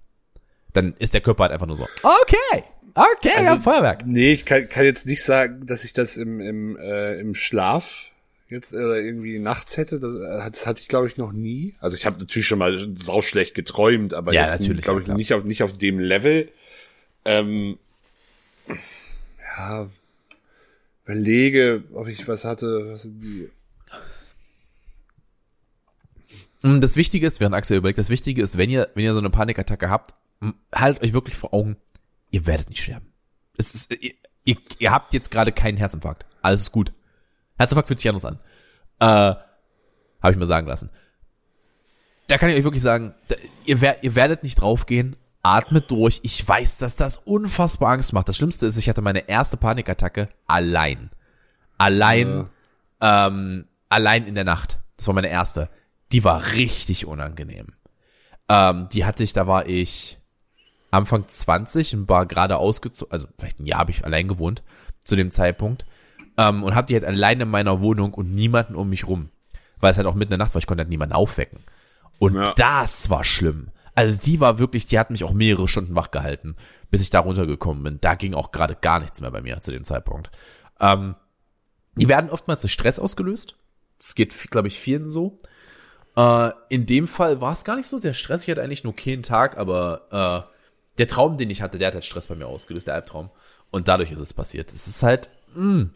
Dann ist der Körper halt einfach nur so, okay, okay, also, Feuerwerk. Nee, ich kann, kann jetzt nicht sagen, dass ich das im, im, äh, im Schlaf jetzt äh, irgendwie nachts hätte. Das, äh, das hatte ich, glaube ich, noch nie. Also ich habe natürlich schon mal sauschlecht geträumt, aber ja, jetzt glaube ich, nicht auf, nicht auf dem Level. Ähm, ja, überlege, ob ich was hatte, was die. Mm, das Wichtige ist, während Axel überlegt, das Wichtige ist, wenn ihr, wenn ihr so eine Panikattacke habt, haltet euch wirklich vor Augen, ihr werdet nicht sterben. Es ist, ihr, ihr, ihr habt jetzt gerade keinen Herzinfarkt. Alles ist gut. Herzinfarkt fühlt sich anders an. Äh, habe ich mir sagen lassen. Da kann ich euch wirklich sagen, da, ihr, wer, ihr werdet nicht draufgehen, atmet durch. Ich weiß, dass das unfassbar Angst macht. Das Schlimmste ist, ich hatte meine erste Panikattacke allein. Allein, ja. ähm, allein in der Nacht. Das war meine erste. Die war richtig unangenehm. Ähm, die hatte ich, da war ich Anfang 20 und war gerade ausgezogen, also vielleicht ein Jahr habe ich allein gewohnt zu dem Zeitpunkt. Ähm, und hab die halt allein in meiner Wohnung und niemanden um mich rum. Weil es halt auch mitten in der Nacht war, ich konnte halt niemanden aufwecken. Und ja. das war schlimm. Also die war wirklich, die hat mich auch mehrere Stunden wach gehalten, bis ich da runtergekommen bin. Da ging auch gerade gar nichts mehr bei mir zu dem Zeitpunkt. Ähm, die werden oftmals durch Stress ausgelöst. Das geht, glaube ich, vielen so. Äh, in dem Fall war es gar nicht so sehr stressig. Ich hatte eigentlich nur keinen Tag, aber äh, der Traum, den ich hatte, der hat halt Stress bei mir ausgelöst, der Albtraum. Und dadurch ist es passiert. Es ist halt, mh.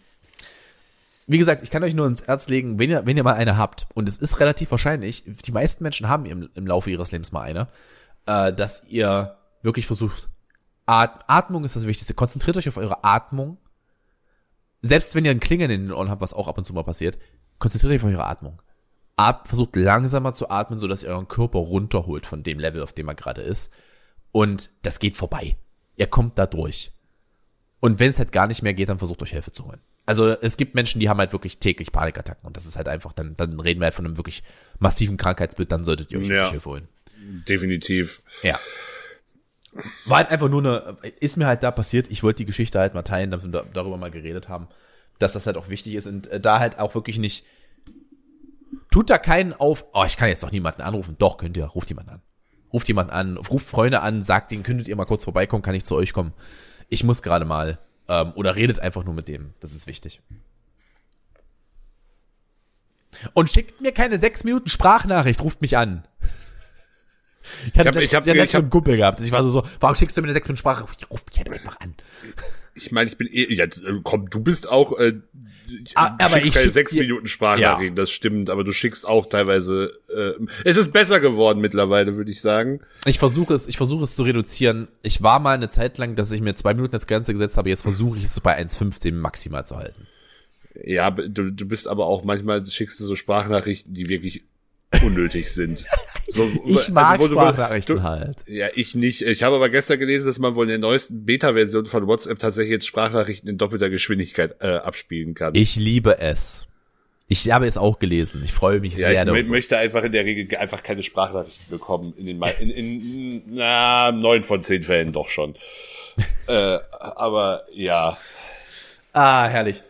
Wie gesagt, ich kann euch nur ins Herz legen, wenn ihr, wenn ihr mal eine habt, und es ist relativ wahrscheinlich, die meisten Menschen haben im, im Laufe ihres Lebens mal eine, äh, dass ihr wirklich versucht, At Atmung ist das Wichtigste. Konzentriert euch auf eure Atmung. Selbst wenn ihr ein Klingeln in den Ohren habt, was auch ab und zu mal passiert, konzentriert euch auf eure Atmung. Ab, versucht langsamer zu atmen, so dass ihr euren Körper runterholt von dem Level, auf dem er gerade ist. Und das geht vorbei. Ihr kommt da durch. Und wenn es halt gar nicht mehr geht, dann versucht euch Hilfe zu holen. Also es gibt Menschen, die haben halt wirklich täglich Panikattacken und das ist halt einfach, dann, dann reden wir halt von einem wirklich massiven Krankheitsbild, dann solltet ihr euch Ja. Hilfe holen. Definitiv. Ja. War halt einfach nur eine, ist mir halt da passiert, ich wollte die Geschichte halt mal teilen, damit wir da- darüber mal geredet haben, dass das halt auch wichtig ist und äh, da halt auch wirklich nicht, tut da keinen auf, oh, ich kann jetzt doch niemanden anrufen. Doch, könnt ihr, ruft jemanden an. Ruft jemanden an, ruft Freunde an, sagt denen, könntet ihr mal kurz vorbeikommen, kann ich zu euch kommen. Ich muss gerade mal, ähm, oder redet einfach nur mit dem, das ist wichtig. Und schickt mir keine sechs Minuten Sprachnachricht, ruft mich an. Ich hatte hab- das ich hab- ja ich hab- einem Kumpel gehabt. Ich war so, so, warum schickst du mir eine sechs Minuten Sprache? Ruf mich halt einfach an. Ich meine, ich bin eh, ja, äh, komm, du bist auch, äh, aber schickst ich keine sechs Minuten Sprachnachrichten, das stimmt, aber du schickst auch teilweise, äh, es ist besser geworden mittlerweile, würde ich sagen. Ich versuche es, ich versuche es zu reduzieren. Ich war mal eine Zeit lang, dass ich mir zwei Minuten als Grenze gesetzt habe. Jetzt versuche ich es bei 1,15 maximal zu halten. Ja, du, du bist aber auch manchmal schickst du so Sprachnachrichten, die wirklich unnötig sind. [LAUGHS] So, Ich mag wo du- Sprachnachrichten du- halt. Ja, ich nicht. Ich habe aber gestern gelesen, dass man wohl in der neuesten Beta-Version von WhatsApp tatsächlich jetzt Sprachnachrichten in doppelter Geschwindigkeit äh, abspielen kann. Ich liebe es. Ich habe es auch gelesen. Ich freue mich ja, sehr ich darüber. möchte einfach in der Regel einfach keine Sprachnachrichten bekommen. In den in, in na, neun von zehn Fällen doch schon. [LAUGHS] äh, aber ja. Ah, herrlich.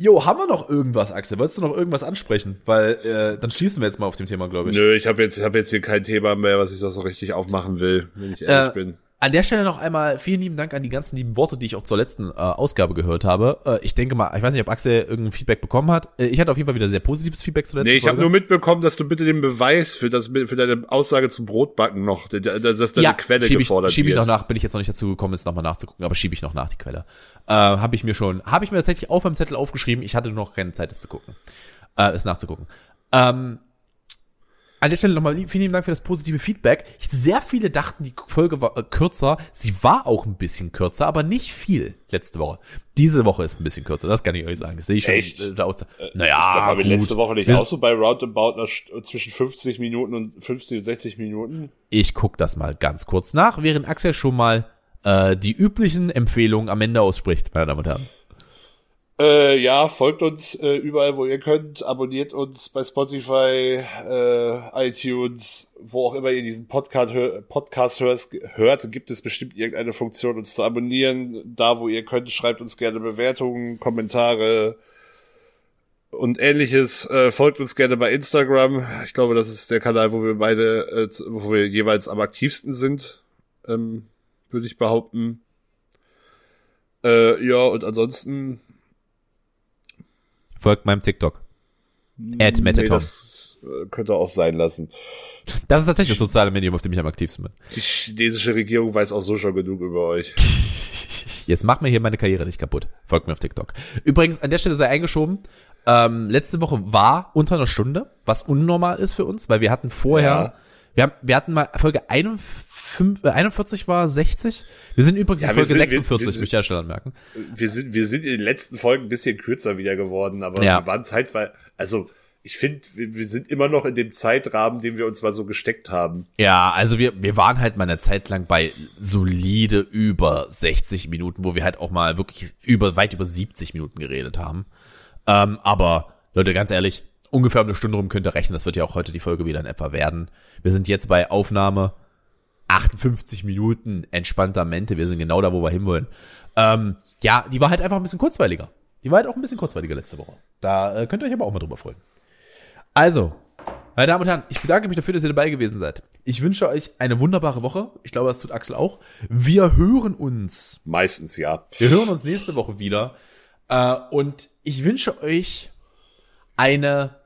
Jo, haben wir noch irgendwas, Axel? Wolltest du noch irgendwas ansprechen? Weil äh, dann schließen wir jetzt mal auf dem Thema, glaube ich. Nö, ich habe jetzt, ich hab jetzt hier kein Thema mehr, was ich so richtig aufmachen will, wenn ich ehrlich Äh, bin. An der Stelle noch einmal vielen lieben Dank an die ganzen lieben Worte, die ich auch zur letzten äh, Ausgabe gehört habe. Äh, ich denke mal, ich weiß nicht, ob Axel irgendein Feedback bekommen hat. Äh, ich hatte auf jeden Fall wieder sehr positives Feedback zur letzten Nee, ich habe nur mitbekommen, dass du bitte den Beweis für das für deine Aussage zum Brotbacken noch, dass deine Quelle schieb ich, gefordert schieb ich wird. noch nach, bin ich jetzt noch nicht dazu gekommen, jetzt nochmal nachzugucken, aber schiebe ich noch nach die Quelle. Äh, habe ich mir schon, habe ich mir tatsächlich auf meinem Zettel aufgeschrieben, ich hatte noch keine Zeit, es zu gucken, äh, es nachzugucken. Ähm, an der Stelle nochmal vielen lieben Dank für das positive Feedback. Ich, sehr viele dachten, die Folge war äh, kürzer. Sie war auch ein bisschen kürzer, aber nicht viel letzte Woche. Diese Woche ist ein bisschen kürzer, das kann ich euch sagen. Das sehe ich schon. Echt? Äh, da aus, ich naja, glaube, wir gut. letzte Woche nicht auch so bei Roundabout St- zwischen 50 Minuten und 50 und 60 Minuten. Ich guck das mal ganz kurz nach, während Axel schon mal äh, die üblichen Empfehlungen am Ende ausspricht, meine Damen und Herren. Äh, ja, folgt uns äh, überall, wo ihr könnt. Abonniert uns bei Spotify, äh, iTunes, wo auch immer ihr diesen Podcast, hör Podcast hörst, hört, gibt es bestimmt irgendeine Funktion, uns zu abonnieren. Da, wo ihr könnt, schreibt uns gerne Bewertungen, Kommentare und ähnliches. Äh, folgt uns gerne bei Instagram. Ich glaube, das ist der Kanal, wo wir beide, äh, wo wir jeweils am aktivsten sind, ähm, würde ich behaupten. Äh, ja, und ansonsten Folgt meinem TikTok. At Nee, das äh, könnte auch sein lassen. Das ist tatsächlich das soziale Medium, auf dem ich am aktivsten bin. Die chinesische Regierung weiß auch so schon genug über euch. [LAUGHS] Jetzt mach mir hier meine Karriere nicht kaputt. Folgt mir auf TikTok. Übrigens, an der Stelle sei eingeschoben, ähm, letzte Woche war unter einer Stunde, was unnormal ist für uns, weil wir hatten vorher, Ja. wir, haben, wir hatten mal Folge 51, äh, 41 war 60. Wir sind übrigens Ja, in wir Folge sind- wir- 46, wir möchte ich an der Stelle anmerken. Wir sind, wir sind in den letzten Folgen ein bisschen kürzer wieder geworden, aber Ja. wir waren zeitweise, also ich finde, wir, wir sind immer noch in dem Zeitrahmen, den wir uns mal so gesteckt haben. Ja, also wir, wir waren halt mal eine Zeit lang bei solide über 60 Minuten, wo wir halt auch mal wirklich über, weit über 70 Minuten geredet haben. Ähm, aber Leute, ganz ehrlich, ungefähr um eine Stunde rum könnt ihr rechnen, das wird ja auch heute die Folge wieder in etwa werden. Wir sind jetzt bei Aufnahme 58 Minuten entspannter Mente, wir sind genau da, wo wir hinwollen. Ähm, ja, die war halt einfach ein bisschen kurzweiliger. Die war halt auch ein bisschen kurzweiliger letzte Woche. Da äh, könnt ihr euch aber auch mal drüber freuen. Also, meine Damen und Herren, ich bedanke mich dafür, dass ihr dabei gewesen seid. Ich wünsche euch eine wunderbare Woche. Ich glaube, das tut Axel auch. Wir hören uns. Meistens ja. Wir hören uns nächste Woche wieder. Äh, und ich wünsche euch eine,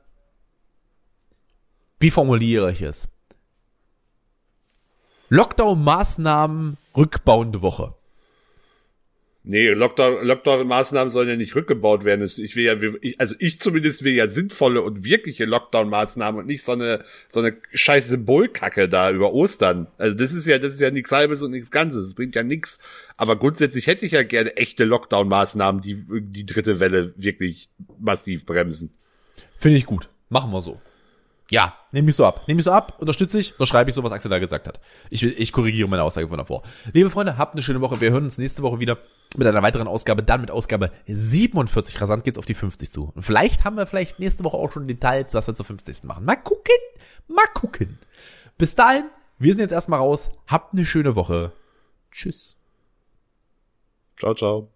wie formuliere ich es? Lockdown-Maßnahmen rückbauende Woche. Nee, Lockdown, Lockdown-Maßnahmen sollen ja nicht rückgebaut werden. Ich will ja, also ich zumindest will ja sinnvolle und wirkliche Lockdown-Maßnahmen und nicht so eine, so eine scheiß Symbolkacke da über Ostern. Also das ist ja, das ist ja nichts halbes und nichts Ganzes. Das bringt ja nichts. Aber grundsätzlich hätte ich ja gerne echte Lockdown-Maßnahmen, die die dritte Welle wirklich massiv bremsen. Finde ich gut. Machen wir so. Ja, nehme ich so ab. Nehme ich so ab, unterstütze ich, oder schreibe ich so, was Axel da gesagt hat. Ich, ich korrigiere meine Aussage von davor. Liebe Freunde, habt eine schöne Woche. Wir hören uns nächste Woche wieder mit einer weiteren Ausgabe, dann mit Ausgabe 47. Rasant geht's auf die 50 zu. Und vielleicht haben wir vielleicht nächste Woche auch schon Details, was wir zur 50. machen. Mal gucken, mal gucken. Bis dahin, wir sind jetzt erstmal raus. Habt eine schöne Woche. Tschüss. Ciao, ciao.